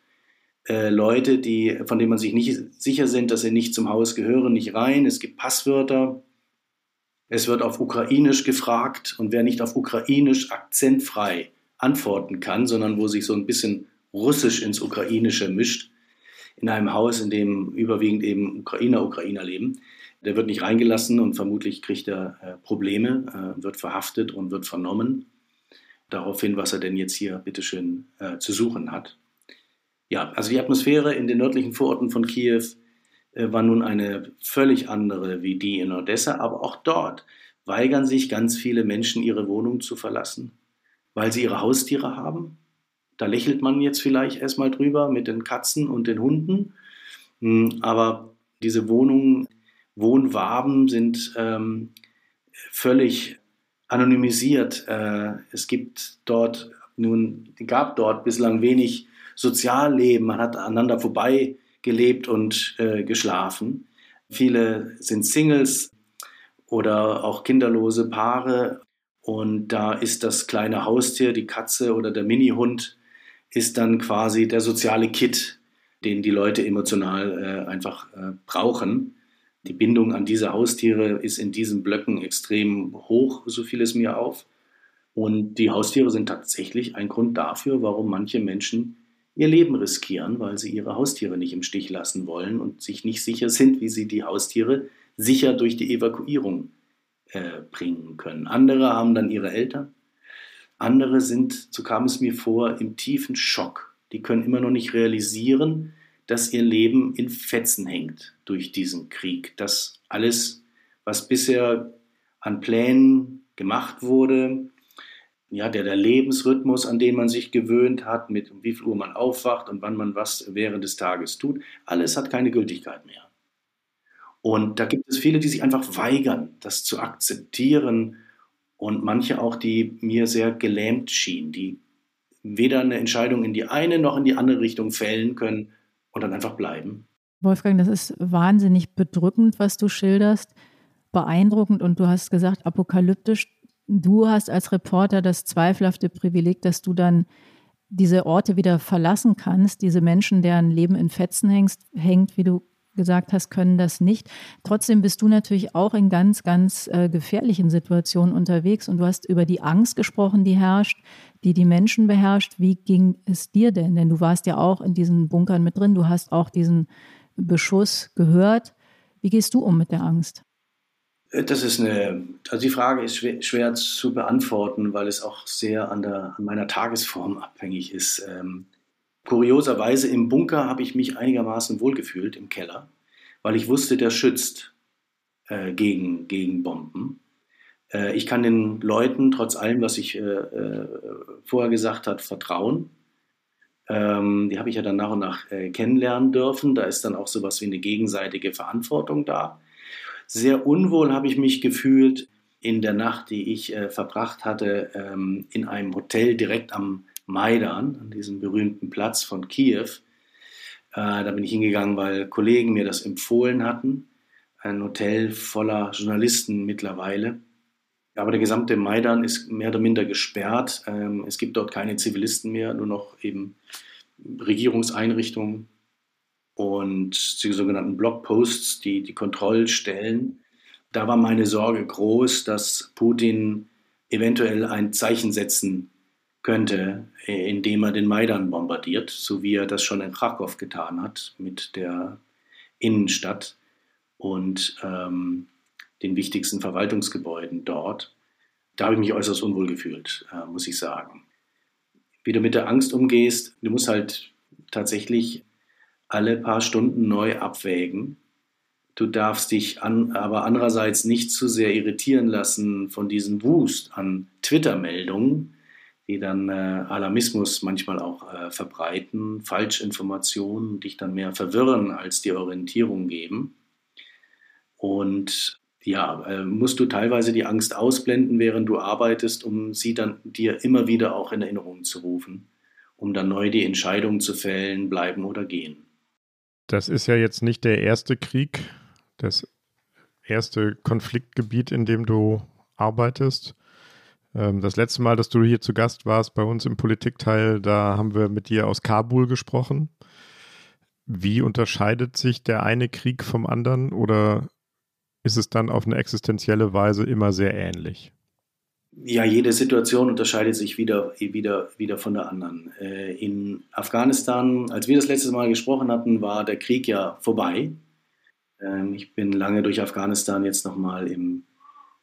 äh, Leute, die, von denen man sich nicht sicher sind, dass sie nicht zum Haus gehören, nicht rein. Es gibt Passwörter. Es wird auf Ukrainisch gefragt und wer nicht auf Ukrainisch akzentfrei antworten kann, sondern wo sich so ein bisschen Russisch ins Ukrainische mischt, in einem Haus, in dem überwiegend eben Ukrainer, Ukrainer leben, der wird nicht reingelassen und vermutlich kriegt er äh, Probleme, äh, wird verhaftet und wird vernommen. Daraufhin, was er denn jetzt hier bitteschön äh, zu suchen hat. Ja, also die Atmosphäre in den nördlichen Vororten von Kiew war nun eine völlig andere wie die in Odessa, aber auch dort weigern sich ganz viele Menschen, ihre Wohnung zu verlassen, weil sie ihre Haustiere haben. Da lächelt man jetzt vielleicht erstmal drüber mit den Katzen und den Hunden, hm, aber diese Wohnungen Wohnwaben sind ähm, völlig anonymisiert. Äh, es gibt dort nun, gab dort bislang wenig Sozialleben. Man hat aneinander vorbei gelebt und äh, geschlafen. Viele sind Singles oder auch kinderlose Paare. Und da ist das kleine Haustier, die Katze oder der Minihund, ist dann quasi der soziale Kit, den die Leute emotional äh, einfach äh, brauchen. Die Bindung an diese Haustiere ist in diesen Blöcken extrem hoch, so fiel es mir auf. Und die Haustiere sind tatsächlich ein Grund dafür, warum manche Menschen ihr Leben riskieren, weil sie ihre Haustiere nicht im Stich lassen wollen und sich nicht sicher sind, wie sie die Haustiere sicher durch die Evakuierung äh, bringen können. Andere haben dann ihre Eltern. Andere sind, so kam es mir vor, im tiefen Schock. Die können immer noch nicht realisieren, dass ihr Leben in Fetzen hängt durch diesen Krieg. Dass alles, was bisher an Plänen gemacht wurde, ja, der, der Lebensrhythmus, an den man sich gewöhnt hat, mit wie viel Uhr man aufwacht und wann man was während des Tages tut, alles hat keine Gültigkeit mehr. Und da gibt es viele, die sich einfach weigern, das zu akzeptieren und manche auch, die mir sehr gelähmt schienen, die weder eine Entscheidung in die eine noch in die andere Richtung fällen können und dann einfach bleiben.
Wolfgang, das ist wahnsinnig bedrückend, was du schilderst, beeindruckend und du hast gesagt, apokalyptisch. Du hast als Reporter das zweifelhafte Privileg, dass du dann diese Orte wieder verlassen kannst, diese Menschen, deren Leben in Fetzen hängst, hängt, wie du gesagt hast, können das nicht. Trotzdem bist du natürlich auch in ganz, ganz äh, gefährlichen Situationen unterwegs und du hast über die Angst gesprochen, die herrscht, die die Menschen beherrscht. Wie ging es dir denn? Denn du warst ja auch in diesen Bunkern mit drin, du hast auch diesen Beschuss gehört. Wie gehst du um mit der Angst?
Äh, das ist eine, also die Frage ist schwer, schwer zu beantworten, weil es auch sehr an, der, an meiner Tagesform abhängig ist. Ähm, kurioserweise im Bunker habe ich mich einigermaßen wohlgefühlt im Keller, weil ich wusste, der schützt äh, gegen, gegen Bomben. Äh, ich kann den Leuten trotz allem, was ich äh, äh vorher gesagt habe, vertrauen. Ähm, die habe ich ja dann nach und nach äh, kennenlernen dürfen. Da ist dann auch sowas wie eine gegenseitige Verantwortung da. Sehr unwohl habe ich mich gefühlt in der Nacht, die ich äh, verbracht hatte, ähm, in einem Hotel direkt am Maidan, an diesem berühmten Platz von Kiew. Äh, da bin ich hingegangen, weil Kollegen mir das empfohlen hatten. Ein Hotel voller Journalisten mittlerweile. Aber der gesamte Maidan ist mehr oder minder gesperrt. Ähm, es gibt dort keine Zivilisten mehr, nur noch eben Regierungseinrichtungen und die sogenannten Blogposts, die die Kontrollstellen. Da war meine Sorge groß, dass Putin eventuell ein Zeichen setzen könnte, indem er den Maidan bombardiert, so wie er das schon in Krakow getan hat mit der Innenstadt und ähm, den wichtigsten Verwaltungsgebäuden dort. Da habe ich mich äußerst unwohl gefühlt, äh, muss ich sagen. Wie du mit der Angst umgehst, du musst halt tatsächlich alle paar Stunden neu abwägen. Du darfst dich an, aber andererseits nicht zu sehr irritieren lassen von diesem Wust an Twitter-Meldungen, die dann äh, Alarmismus manchmal auch äh, verbreiten, Falschinformationen, dich dann mehr verwirren als die Orientierung geben. Und ja, äh, musst du teilweise die Angst ausblenden, während du arbeitest, um sie dann dir immer wieder auch in Erinnerung zu rufen, um dann neu die Entscheidung zu fällen, bleiben oder gehen.
Das ist ja jetzt nicht der erste Krieg, das erste Konfliktgebiet, in dem du arbeitest. Ähm, das letzte Mal, dass du hier zu Gast warst bei uns im Politikteil, da haben wir mit dir aus Kabul gesprochen. Wie unterscheidet sich der eine Krieg vom anderen oder ist es dann auf eine existenzielle Weise immer sehr ähnlich?
Ja, jede Situation unterscheidet sich wieder, wieder, wieder von der anderen. Äh, in Afghanistan, als wir das letzte Mal gesprochen hatten, war der Krieg ja vorbei. Ähm, ich bin lange durch Afghanistan jetzt nochmal im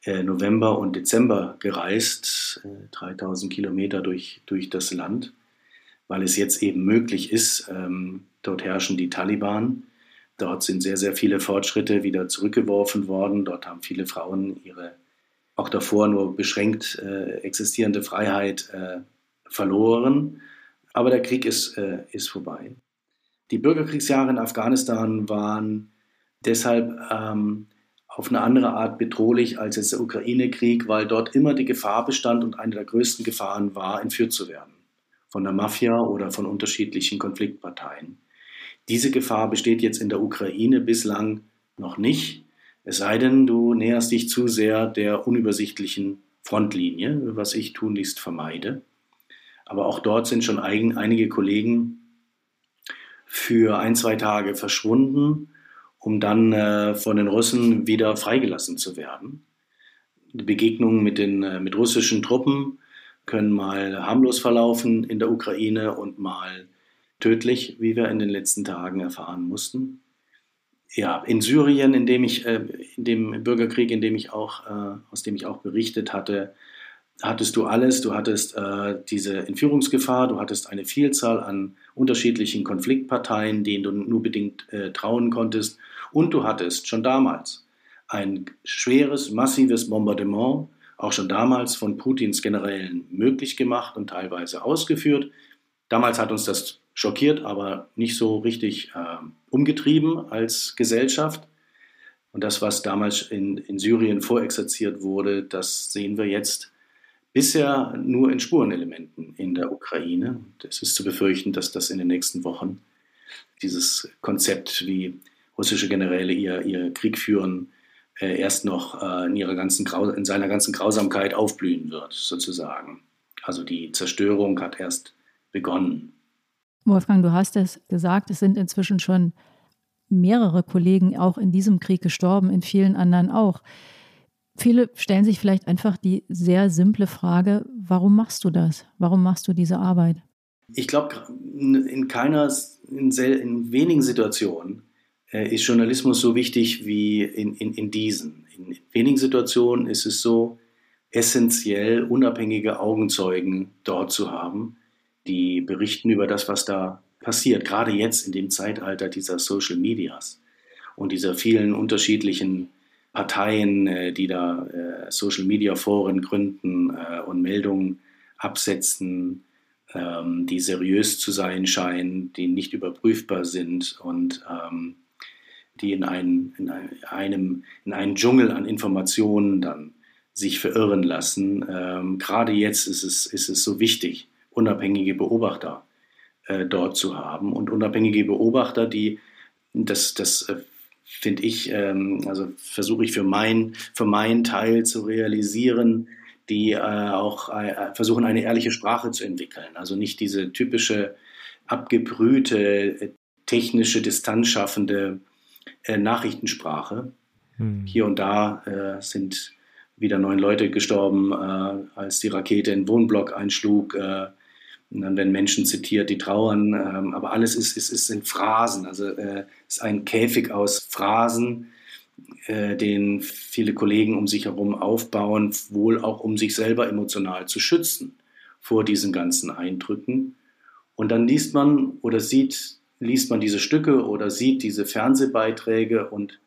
äh, November und Dezember gereist, 3000 äh, Kilometer durch, durch das Land, weil es jetzt eben möglich ist. Ähm, dort herrschen die Taliban. Dort sind sehr, sehr viele Fortschritte wieder zurückgeworfen worden. Dort haben viele Frauen ihre auch davor nur beschränkt äh, existierende Freiheit äh, verloren. Aber der Krieg ist, äh, ist vorbei. Die Bürgerkriegsjahre in Afghanistan waren deshalb ähm, auf eine andere Art bedrohlich als jetzt der Ukraine-Krieg, weil dort immer die Gefahr bestand und eine der größten Gefahren war, entführt zu werden von der Mafia oder von unterschiedlichen Konfliktparteien. Diese Gefahr besteht jetzt in der Ukraine bislang noch nicht. Es sei denn, du näherst dich zu sehr der unübersichtlichen Frontlinie, was ich tunlichst vermeide. Aber auch dort sind schon ein, einige Kollegen für ein, zwei Tage verschwunden, um dann äh, von den Russen wieder freigelassen zu werden. Die Begegnungen mit, den, äh, mit russischen Truppen können mal harmlos verlaufen in der Ukraine und mal tödlich, wie wir in den letzten Tagen erfahren mussten ja, in Syrien, in dem ich, äh, in dem Bürgerkrieg, in dem ich auch, äh, aus dem ich auch berichtet hatte, hattest du alles. Du hattest äh, diese Entführungsgefahr, du hattest eine Vielzahl an unterschiedlichen Konfliktparteien, denen du nur bedingt äh, trauen konntest. Und du hattest schon damals ein schweres, massives Bombardement, auch schon damals von Putins Generälen möglich gemacht und teilweise ausgeführt. Damals hat uns das schockiert, aber nicht so richtig äh, umgetrieben als Gesellschaft. Und das, was damals in, in Syrien vorexerziert wurde, das sehen wir jetzt bisher nur in Spurenelementen in der Ukraine. Es ist zu befürchten, dass das in den nächsten Wochen dieses Konzept, wie russische Generäle ihr, ihr Krieg führen, äh, erst noch äh, in, ihrer ganzen in seiner ganzen Grausamkeit aufblühen wird, sozusagen. Also die Zerstörung hat erst begonnen.
Wolfgang, du hast es gesagt, es sind inzwischen schon mehrere Kollegen auch in diesem Krieg gestorben, in vielen anderen auch. Viele stellen sich vielleicht einfach die sehr simple Frage, warum machst du das? Warum machst du diese Arbeit?
Ich glaube, in keiner, in, in, wenigen Situationen äh, ist Journalismus so wichtig wie in, in, in diesen. In wenigen Situationen ist es so essentiell, unabhängige Augenzeugen dort zu haben, die berichten über das, was da passiert, gerade jetzt in dem Zeitalter dieser Social Medias und dieser vielen unterschiedlichen Parteien, äh, die da äh, Social Media Foren gründen äh, und Meldungen absetzen, ähm, die seriös zu sein scheinen, die nicht überprüfbar sind und ähm, die in, ein, in, einem, in einen Dschungel an Informationen dann sich verirren lassen. Ähm, gerade jetzt ist es, ist es so wichtig, unabhängige Beobachter äh, dort zu haben und unabhängige Beobachter, die das, das äh, finde ich, ähm, also versuche ich für mein, für meinen Teil zu realisieren, die äh, auch äh, versuchen, eine ehrliche Sprache zu entwickeln. Also nicht diese typische abgebrühte, äh, technische, distanzschaffende äh, Nachrichtensprache. Hm. Hier und da sind wieder neun Leute gestorben, als die Rakete in den Wohnblock einschlug. Und dann werden Menschen zitiert, die trauern, ähm, aber alles ist, ist, ist in Phrasen. Also äh, ist ein Käfig aus Phrasen, äh, den viele Kollegen um sich herum aufbauen, wohl auch um sich selber emotional zu schützen vor diesen ganzen Eindrücken. Und dann liest man oder sieht, liest man diese Stücke oder sieht diese Fernsehbeiträge und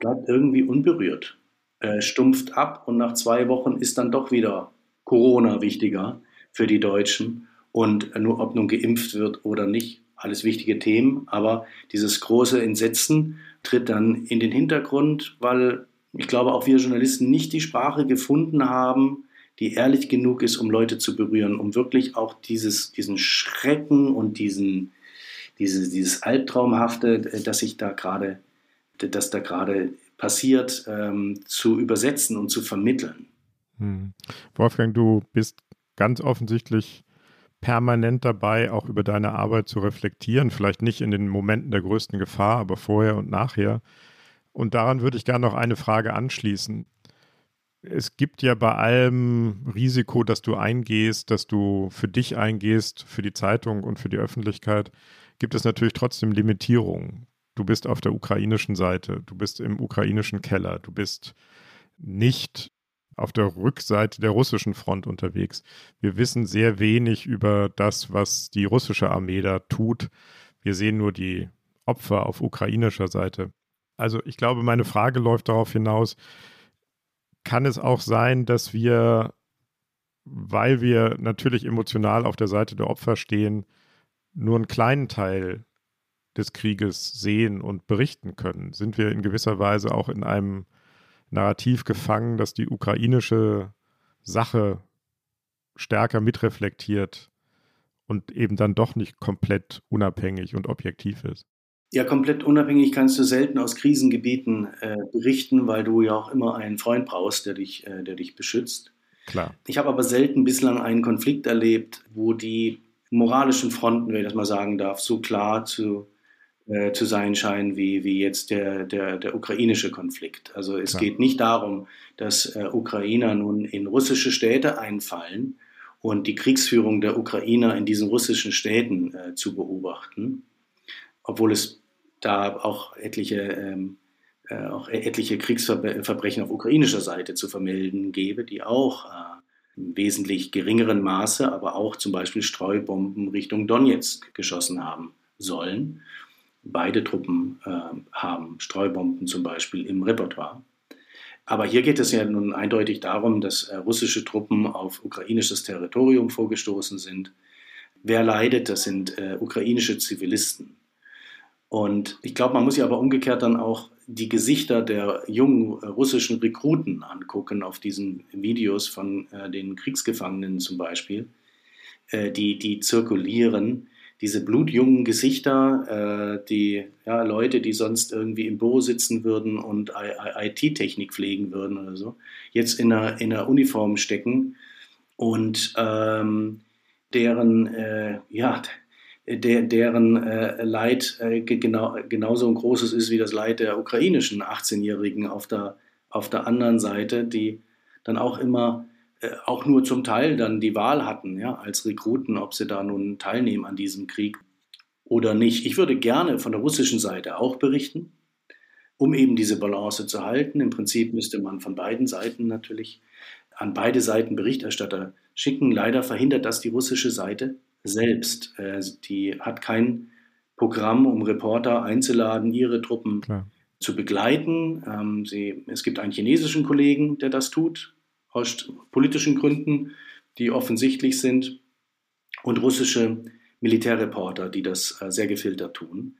bleibt irgendwie unberührt, äh, stumpft ab und nach zwei Wochen ist dann doch wieder Corona wichtiger für die Deutschen und nur ob nun geimpft wird oder nicht, alles wichtige Themen, aber dieses große Entsetzen tritt dann in den Hintergrund, weil ich glaube auch wir Journalisten nicht die Sprache gefunden haben, die ehrlich genug ist, um Leute zu berühren, um wirklich auch dieses, diesen Schrecken und diesen, dieses, dieses Albtraumhafte, das sich da gerade, das da gerade passiert, ähm, zu übersetzen und zu vermitteln.
Hm. Wolfgang, du bist ganz offensichtlich permanent dabei, auch über deine Arbeit zu reflektieren. Vielleicht nicht in den Momenten der größten Gefahr, aber vorher und nachher. Und daran würde ich gerne noch eine Frage anschließen. Es gibt ja bei allem Risiko, dass du eingehst, dass du für dich eingehst, für die Zeitung und für die Öffentlichkeit, gibt es natürlich trotzdem Limitierungen. Du bist auf der ukrainischen Seite, du bist im ukrainischen Keller, du bist nicht auf der Rückseite der russischen Front unterwegs. Wir wissen sehr wenig über das, was die russische Armee da tut. Wir sehen nur die Opfer auf ukrainischer Seite. Also ich glaube, meine Frage läuft darauf hinaus, kann es auch sein, dass wir, weil wir natürlich emotional auf der Seite der Opfer stehen, nur einen kleinen Teil des Krieges sehen und berichten können? Sind wir in gewisser Weise auch in einem Narrativ gefangen, das die ukrainische Sache stärker mitreflektiert und eben dann doch nicht komplett unabhängig und objektiv ist.
Ja, komplett unabhängig kannst du selten aus Krisengebieten äh, berichten, weil du ja auch immer einen Freund brauchst, der dich, äh, der dich beschützt.
Klar.
Ich habe aber selten bislang einen Konflikt erlebt, wo die moralischen Fronten, wenn ich das mal sagen darf, so klar zu äh, zu sein scheinen wie, wie jetzt der, der, der ukrainische Konflikt. Also es Klar. geht nicht darum, dass äh, Ukrainer nun in russische Städte einfallen und die Kriegsführung der Ukrainer in diesen russischen Städten äh, zu beobachten, obwohl es da auch etliche, ähm, äh, auch etliche Kriegsverbrechen auf ukrainischer Seite zu vermelden gäbe, die auch äh, im wesentlich geringeren Maße, aber auch zum Beispiel Streubomben Richtung Donetsk geschossen haben sollen. Beide Truppen äh, haben Streubomben zum Beispiel im Repertoire. Aber hier geht es ja nun eindeutig darum, dass äh, russische Truppen auf ukrainisches Territorium vorgestoßen sind. Wer leidet, das sind äh, ukrainische Zivilisten. Und ich glaube, man muss sich aber umgekehrt dann auch die Gesichter der jungen russischen Rekruten angucken auf diesen Videos von äh, den Kriegsgefangenen zum Beispiel, äh, die, die zirkulieren. Diese blutjungen Gesichter, äh, die ja, Leute, die sonst irgendwie im Büro sitzen würden und IT-Technik pflegen würden oder so, jetzt in einer, in einer Uniform stecken und ähm, deren, äh, ja, der, deren äh, Leid äh, genau, genauso ein großes ist wie das Leid der ukrainischen 18-Jährigen auf der, auf der anderen Seite, die dann auch immer auch nur zum Teil dann die Wahl hatten, ja, als Rekruten, ob sie da nun teilnehmen an diesem Krieg oder nicht. Ich würde gerne von der russischen Seite auch berichten, um eben diese Balance zu halten. Im Prinzip müsste man von beiden Seiten natürlich an beide Seiten Berichterstatter schicken. Leider verhindert das die russische Seite selbst. Äh, die hat kein Programm, um Reporter einzuladen, ihre Truppen Klar. zu begleiten. Ähm, sie, es gibt einen chinesischen Kollegen, der das tut, aus politischen Gründen, die offensichtlich sind, und russische Militärreporter, die das äh, sehr gefiltert tun.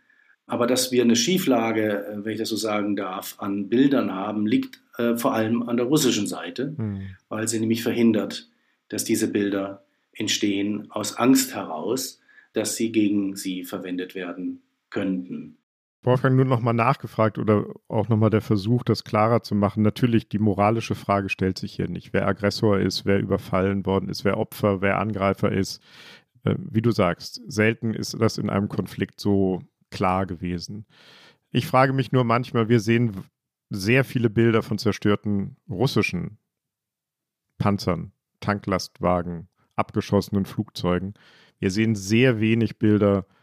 Aber dass wir eine Schieflage, äh, wenn ich das so sagen darf, an Bildern haben, liegt äh, vor allem an der russischen Seite, mhm. weil sie nämlich verhindert, dass diese Bilder entstehen aus Angst heraus, dass sie gegen sie verwendet werden könnten.
Wolfgang, nur nochmal nachgefragt oder auch nochmal der Versuch, das klarer zu machen. Natürlich, die moralische Frage stellt sich hier nicht. Wer Aggressor ist, wer überfallen worden ist, wer Opfer, wer Angreifer ist. Äh, wie du sagst, selten ist das in einem Konflikt so klar gewesen. Ich frage mich nur manchmal, wir sehen sehr viele Bilder von zerstörten russischen Panzern, Tanklastwagen, abgeschossenen Flugzeugen. Wir sehen sehr wenig Bilder von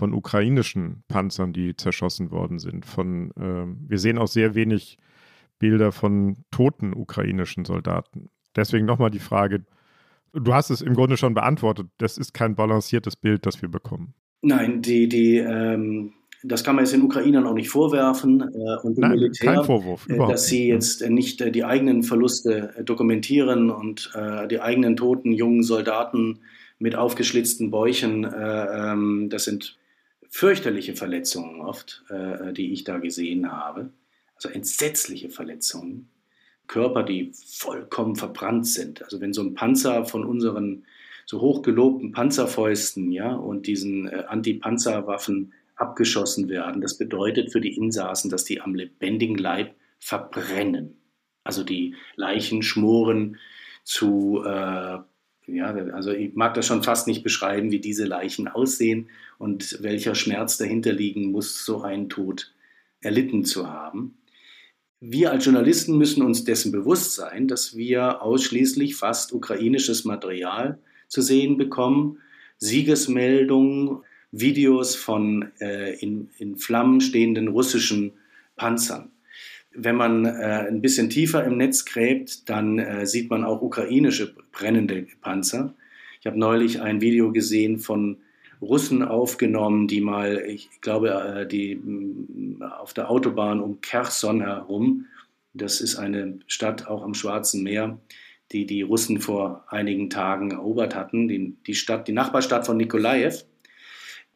ukrainischen Panzern, die zerschossen worden sind. Von, äh, wir sehen auch sehr wenig Bilder von toten ukrainischen Soldaten. Deswegen nochmal die Frage, du hast es im Grunde schon beantwortet, das ist kein balanciertes Bild, das wir bekommen.
Nein, die, die, ähm, das kann man jetzt den Ukrainern auch nicht vorwerfen äh, und dem Nein, Militär,
kein Vorwurf,
äh, dass sie jetzt äh, nicht äh, die eigenen Verluste äh, dokumentieren und die eigenen toten jungen Soldaten mit aufgeschlitzten Bäuchen, ähm, das sind fürchterliche Verletzungen oft, die ich da gesehen habe. Also entsetzliche Verletzungen. Körper, die vollkommen verbrannt sind. Also wenn so ein Panzer von unseren so hochgelobten Panzerfäusten ja, und diesen äh, Anti-Panzerwaffen abgeschossen werden. Das bedeutet für die Insassen, dass die am lebendigen Leib verbrennen. Also die Leichen schmoren zu, äh, ja, also ich mag das schon fast nicht beschreiben, wie diese Leichen aussehen und welcher Schmerz dahinter liegen muss, so einen Tod erlitten zu haben. Wir als Journalisten müssen uns dessen bewusst sein, dass wir ausschließlich fast ukrainisches Material zu sehen bekommen, Siegesmeldungen, Videos von äh, in, in Flammen stehenden russischen Panzern. Wenn man äh, ein bisschen tiefer im Netz gräbt, dann äh, sieht man auch ukrainische brennende Panzer. Ich habe neulich ein Video gesehen von Russen aufgenommen, die mal, ich glaube, äh, die auf der Autobahn um Kherson herum, das ist eine Stadt auch am Schwarzen Meer, die die Russen vor einigen Tagen erobert hatten, die, die Stadt, die Nachbarstadt von Nikolajew.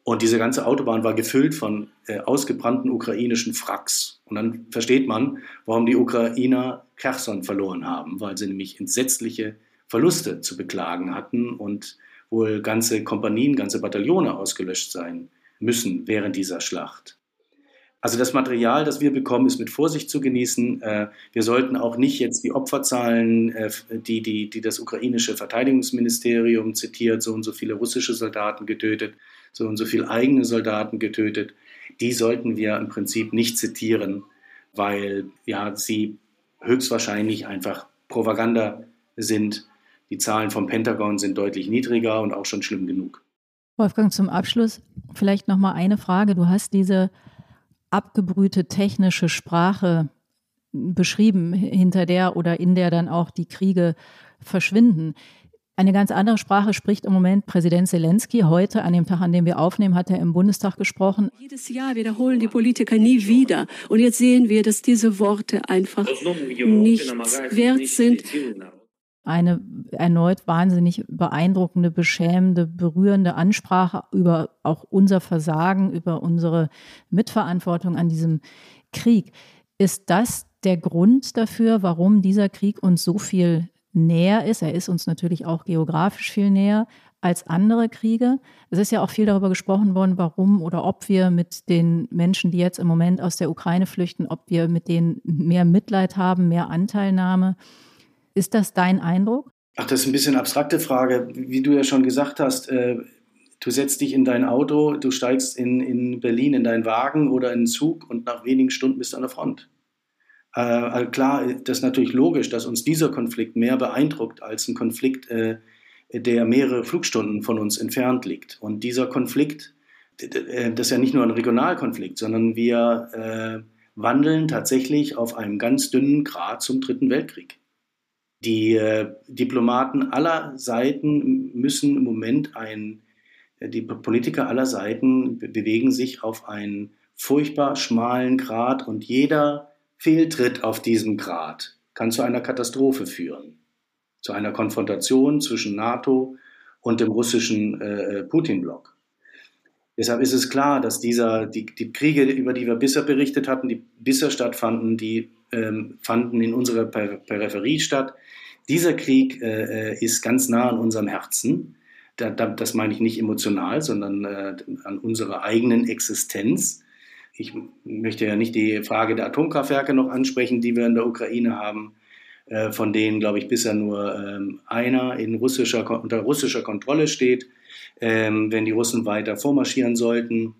Und diese ganze Autobahn war gefüllt von äh, ausgebrannten ukrainischen Fracks. Und dann versteht man, warum die Ukrainer Kherson verloren haben, weil sie nämlich entsetzliche Verluste zu beklagen hatten und wohl ganze Kompanien, ganze Bataillone ausgelöscht sein müssen während dieser Schlacht. Also das Material, das wir bekommen, ist mit Vorsicht zu genießen. Äh, wir sollten auch nicht jetzt die Opferzahlen, äh, die, die, die das ukrainische Verteidigungsministerium zitiert, so und so viele russische Soldaten getötet, so und so viele eigene Soldaten getötet, die sollten wir im Prinzip nicht zitieren, weil ja, sie höchstwahrscheinlich einfach Propaganda sind. Die Zahlen vom Pentagon sind deutlich niedriger und auch schon schlimm genug.
Wolfgang, zum Abschluss vielleicht noch mal eine Frage. Du hast diese abgebrühte technische Sprache beschrieben, hinter der oder in der dann auch die Kriege verschwinden. Eine ganz andere Sprache spricht im Moment Präsident Zelensky. Heute, an dem Tag, an dem wir aufnehmen, hat er im Bundestag gesprochen.
Jedes Jahr wiederholen die Politiker nie wieder. Und jetzt sehen wir, dass diese Worte einfach nichts wert sind.
Eine erneut wahnsinnig beeindruckende, beschämende, berührende Ansprache über auch unser Versagen, über unsere Mitverantwortung an diesem Krieg. Ist das der Grund dafür, warum dieser Krieg uns so viel näher ist? Er ist uns natürlich auch geografisch viel näher als andere Kriege. Es ist ja auch viel darüber gesprochen worden, warum oder ob wir mit den Menschen, die jetzt im Moment aus der Ukraine flüchten, ob wir mit denen mehr Mitleid haben, mehr Anteilnahme. Ist das dein Eindruck?
Ach, das ist ein bisschen abstrakte Frage. Wie du ja schon gesagt hast, äh, du setzt dich in dein Auto, du steigst in, in Berlin in deinen Wagen oder in den Zug und nach wenigen Stunden bist du an der Front. Äh, also klar, das ist natürlich logisch, dass uns dieser Konflikt mehr beeindruckt als ein Konflikt, äh, der mehrere Flugstunden von uns entfernt liegt. Und dieser Konflikt, äh, das ist ja nicht nur ein Regionalkonflikt, sondern wir äh, wandeln tatsächlich auf einem ganz dünnen Grat zum Dritten Weltkrieg. Die äh, Diplomaten aller Seiten müssen im Moment ein, äh, die Politiker aller Seiten bewegen sich auf einen furchtbar schmalen Grat und jeder Fehltritt auf diesem Grat kann zu einer Katastrophe führen zu einer Konfrontation zwischen NATO und dem russischen äh, Putin-Block. Deshalb ist es klar, dass dieser, die, die, Kriege, über die wir bisher berichtet hatten, die bisher stattfanden, die fanden in unserer per Peripherie statt. Dieser Krieg äh, äh, ist ganz nah an unserem Herzen. Da, da, das meine ich nicht emotional, sondern äh, an unserer eigenen Existenz. Ich möchte ja nicht die Frage der Atomkraftwerke noch ansprechen, die wir in der Ukraine haben. Von denen, glaube ich, bisher nur ähm, einer in russischer, unter russischer Kontrolle steht. Ähm, wenn die Russen weiter vormarschieren sollten,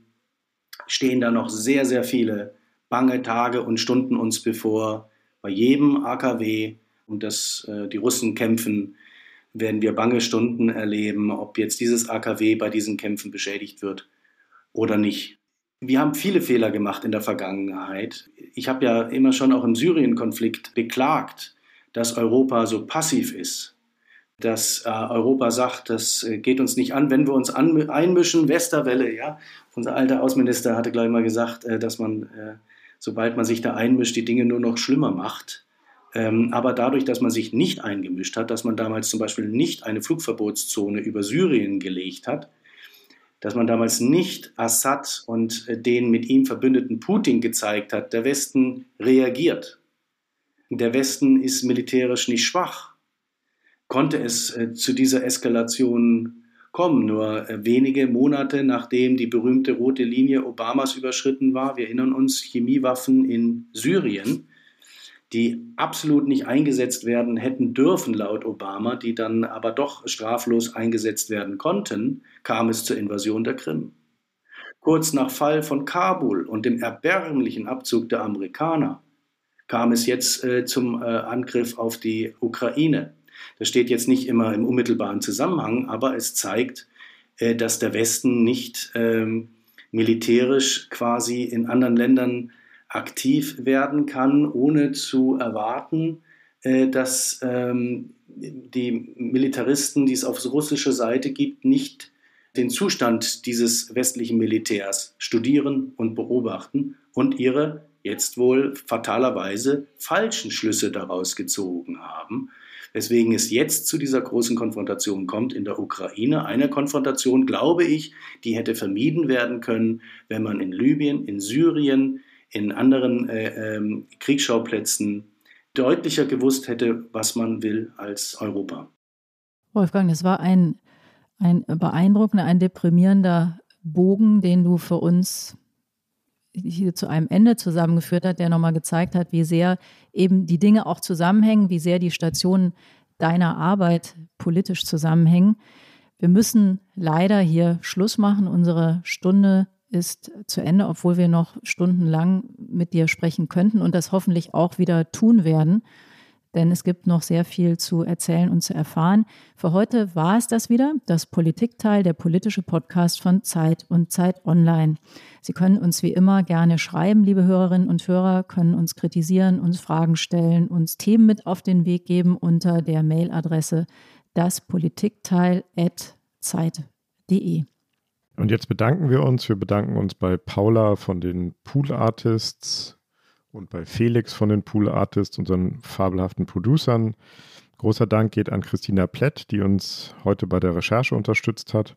stehen da noch sehr, sehr viele bange Tage und Stunden uns bevor. Bei jedem AKW, um das äh, die Russen kämpfen, werden wir bange Stunden erleben, ob jetzt dieses AKW bei diesen Kämpfen beschädigt wird oder nicht. Wir haben viele Fehler gemacht in der Vergangenheit. Ich habe ja immer schon auch im Syrien-Konflikt beklagt, dass Europa so passiv ist, dass äh, Europa sagt, das äh, geht uns nicht an, wenn wir uns einmischen, Westerwelle, ja. Unser alter Außenminister hatte gleich mal gesagt, äh, dass man, äh, sobald man sich da einmischt, die Dinge nur noch schlimmer macht. Ähm, aber dadurch, dass man sich nicht eingemischt hat, dass man damals zum Beispiel nicht eine Flugverbotszone über Syrien gelegt hat, dass man damals nicht Assad und äh, den mit ihm verbündeten Putin gezeigt hat, der Westen reagiert der Westen ist militärisch nicht schwach. Konnte es äh, zu dieser Eskalation kommen, nur äh, wenige Monate nachdem die berühmte rote Linie Obamas überschritten war. Wir erinnern uns, Chemiewaffen in Syrien, die absolut nicht eingesetzt werden hätten dürfen laut Obama, die dann aber doch straflos eingesetzt werden konnten, kam es zur Invasion der Krim. Kurz nach Fall von Kabul und dem erbärmlichen Abzug der Amerikaner kam es jetzt äh, zum äh, Angriff auf die Ukraine. Das steht jetzt nicht immer im unmittelbaren Zusammenhang, aber es zeigt, äh, dass der Westen nicht ähm, militärisch quasi in anderen Ländern aktiv werden kann, ohne zu erwarten, äh, dass ähm, die Militaristen, die es auf russischer Seite gibt, nicht den Zustand dieses westlichen Militärs studieren und beobachten und ihre jetzt wohl fatalerweise falschen Schlüsse daraus gezogen haben, weswegen es jetzt zu dieser großen Konfrontation kommt in der Ukraine. Eine Konfrontation, glaube ich, die hätte vermieden werden können, wenn man in Libyen, in Syrien, in anderen äh, äh, Kriegsschauplätzen deutlicher gewusst hätte, was man will als Europa.
Wolfgang, das war ein, ein beeindruckender, ein deprimierender Bogen, den du für uns hier zu einem Ende zusammengeführt hat, der nochmal gezeigt hat, wie sehr eben die Dinge auch zusammenhängen, wie sehr die Stationen deiner Arbeit politisch zusammenhängen. Wir müssen leider hier Schluss machen. Unsere Stunde ist zu Ende, obwohl wir noch stundenlang mit dir sprechen könnten und das hoffentlich auch wieder tun werden denn es gibt noch sehr viel zu erzählen und zu erfahren. Für heute war es das wieder, das Politikteil, der politische Podcast von Zeit und Zeit Online. Sie können uns wie immer gerne schreiben, liebe Hörerinnen und Hörer, können uns kritisieren, uns Fragen stellen, uns Themen mit auf den Weg geben unter der Mailadresse daspolitikteil.zeit.de.
Und jetzt bedanken wir uns. Wir bedanken uns bei Paula von den Pool Artists und bei Felix von den Pool Artists, unseren fabelhaften Producern. Großer Dank geht an Christina Plett, die uns heute bei der Recherche unterstützt hat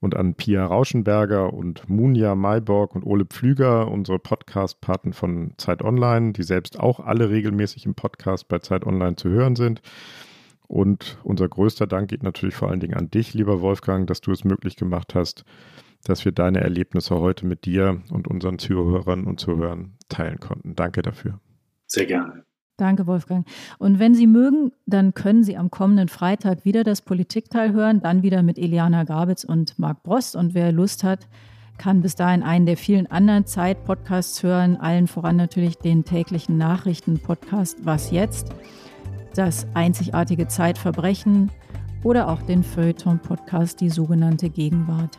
und an Pia Rauschenberger und Munja Mayborg und Ole Pflüger, unsere Podcast-Paten von Zeit Online, die selbst auch alle regelmäßig im Podcast bei Zeit Online zu hören sind. Und unser größter Dank geht natürlich vor allen Dingen an dich, lieber Wolfgang, dass du es möglich gemacht hast, dass wir deine Erlebnisse heute mit dir und unseren Zuhörern und Zuhörern teilen konnten. Danke dafür.
Sehr gerne.
Danke, Wolfgang. Und wenn Sie mögen, dann können Sie am kommenden Freitag wieder das Politikteil hören, dann wieder mit Eliana Grabitz und Marc Brost. Und wer Lust hat, kann bis dahin einen der vielen anderen Zeit-Podcasts hören, allen voran natürlich den täglichen Nachrichten-Podcast Was jetzt, das einzigartige Zeitverbrechen oder auch den Feuilleton-Podcast Die sogenannte Gegenwart.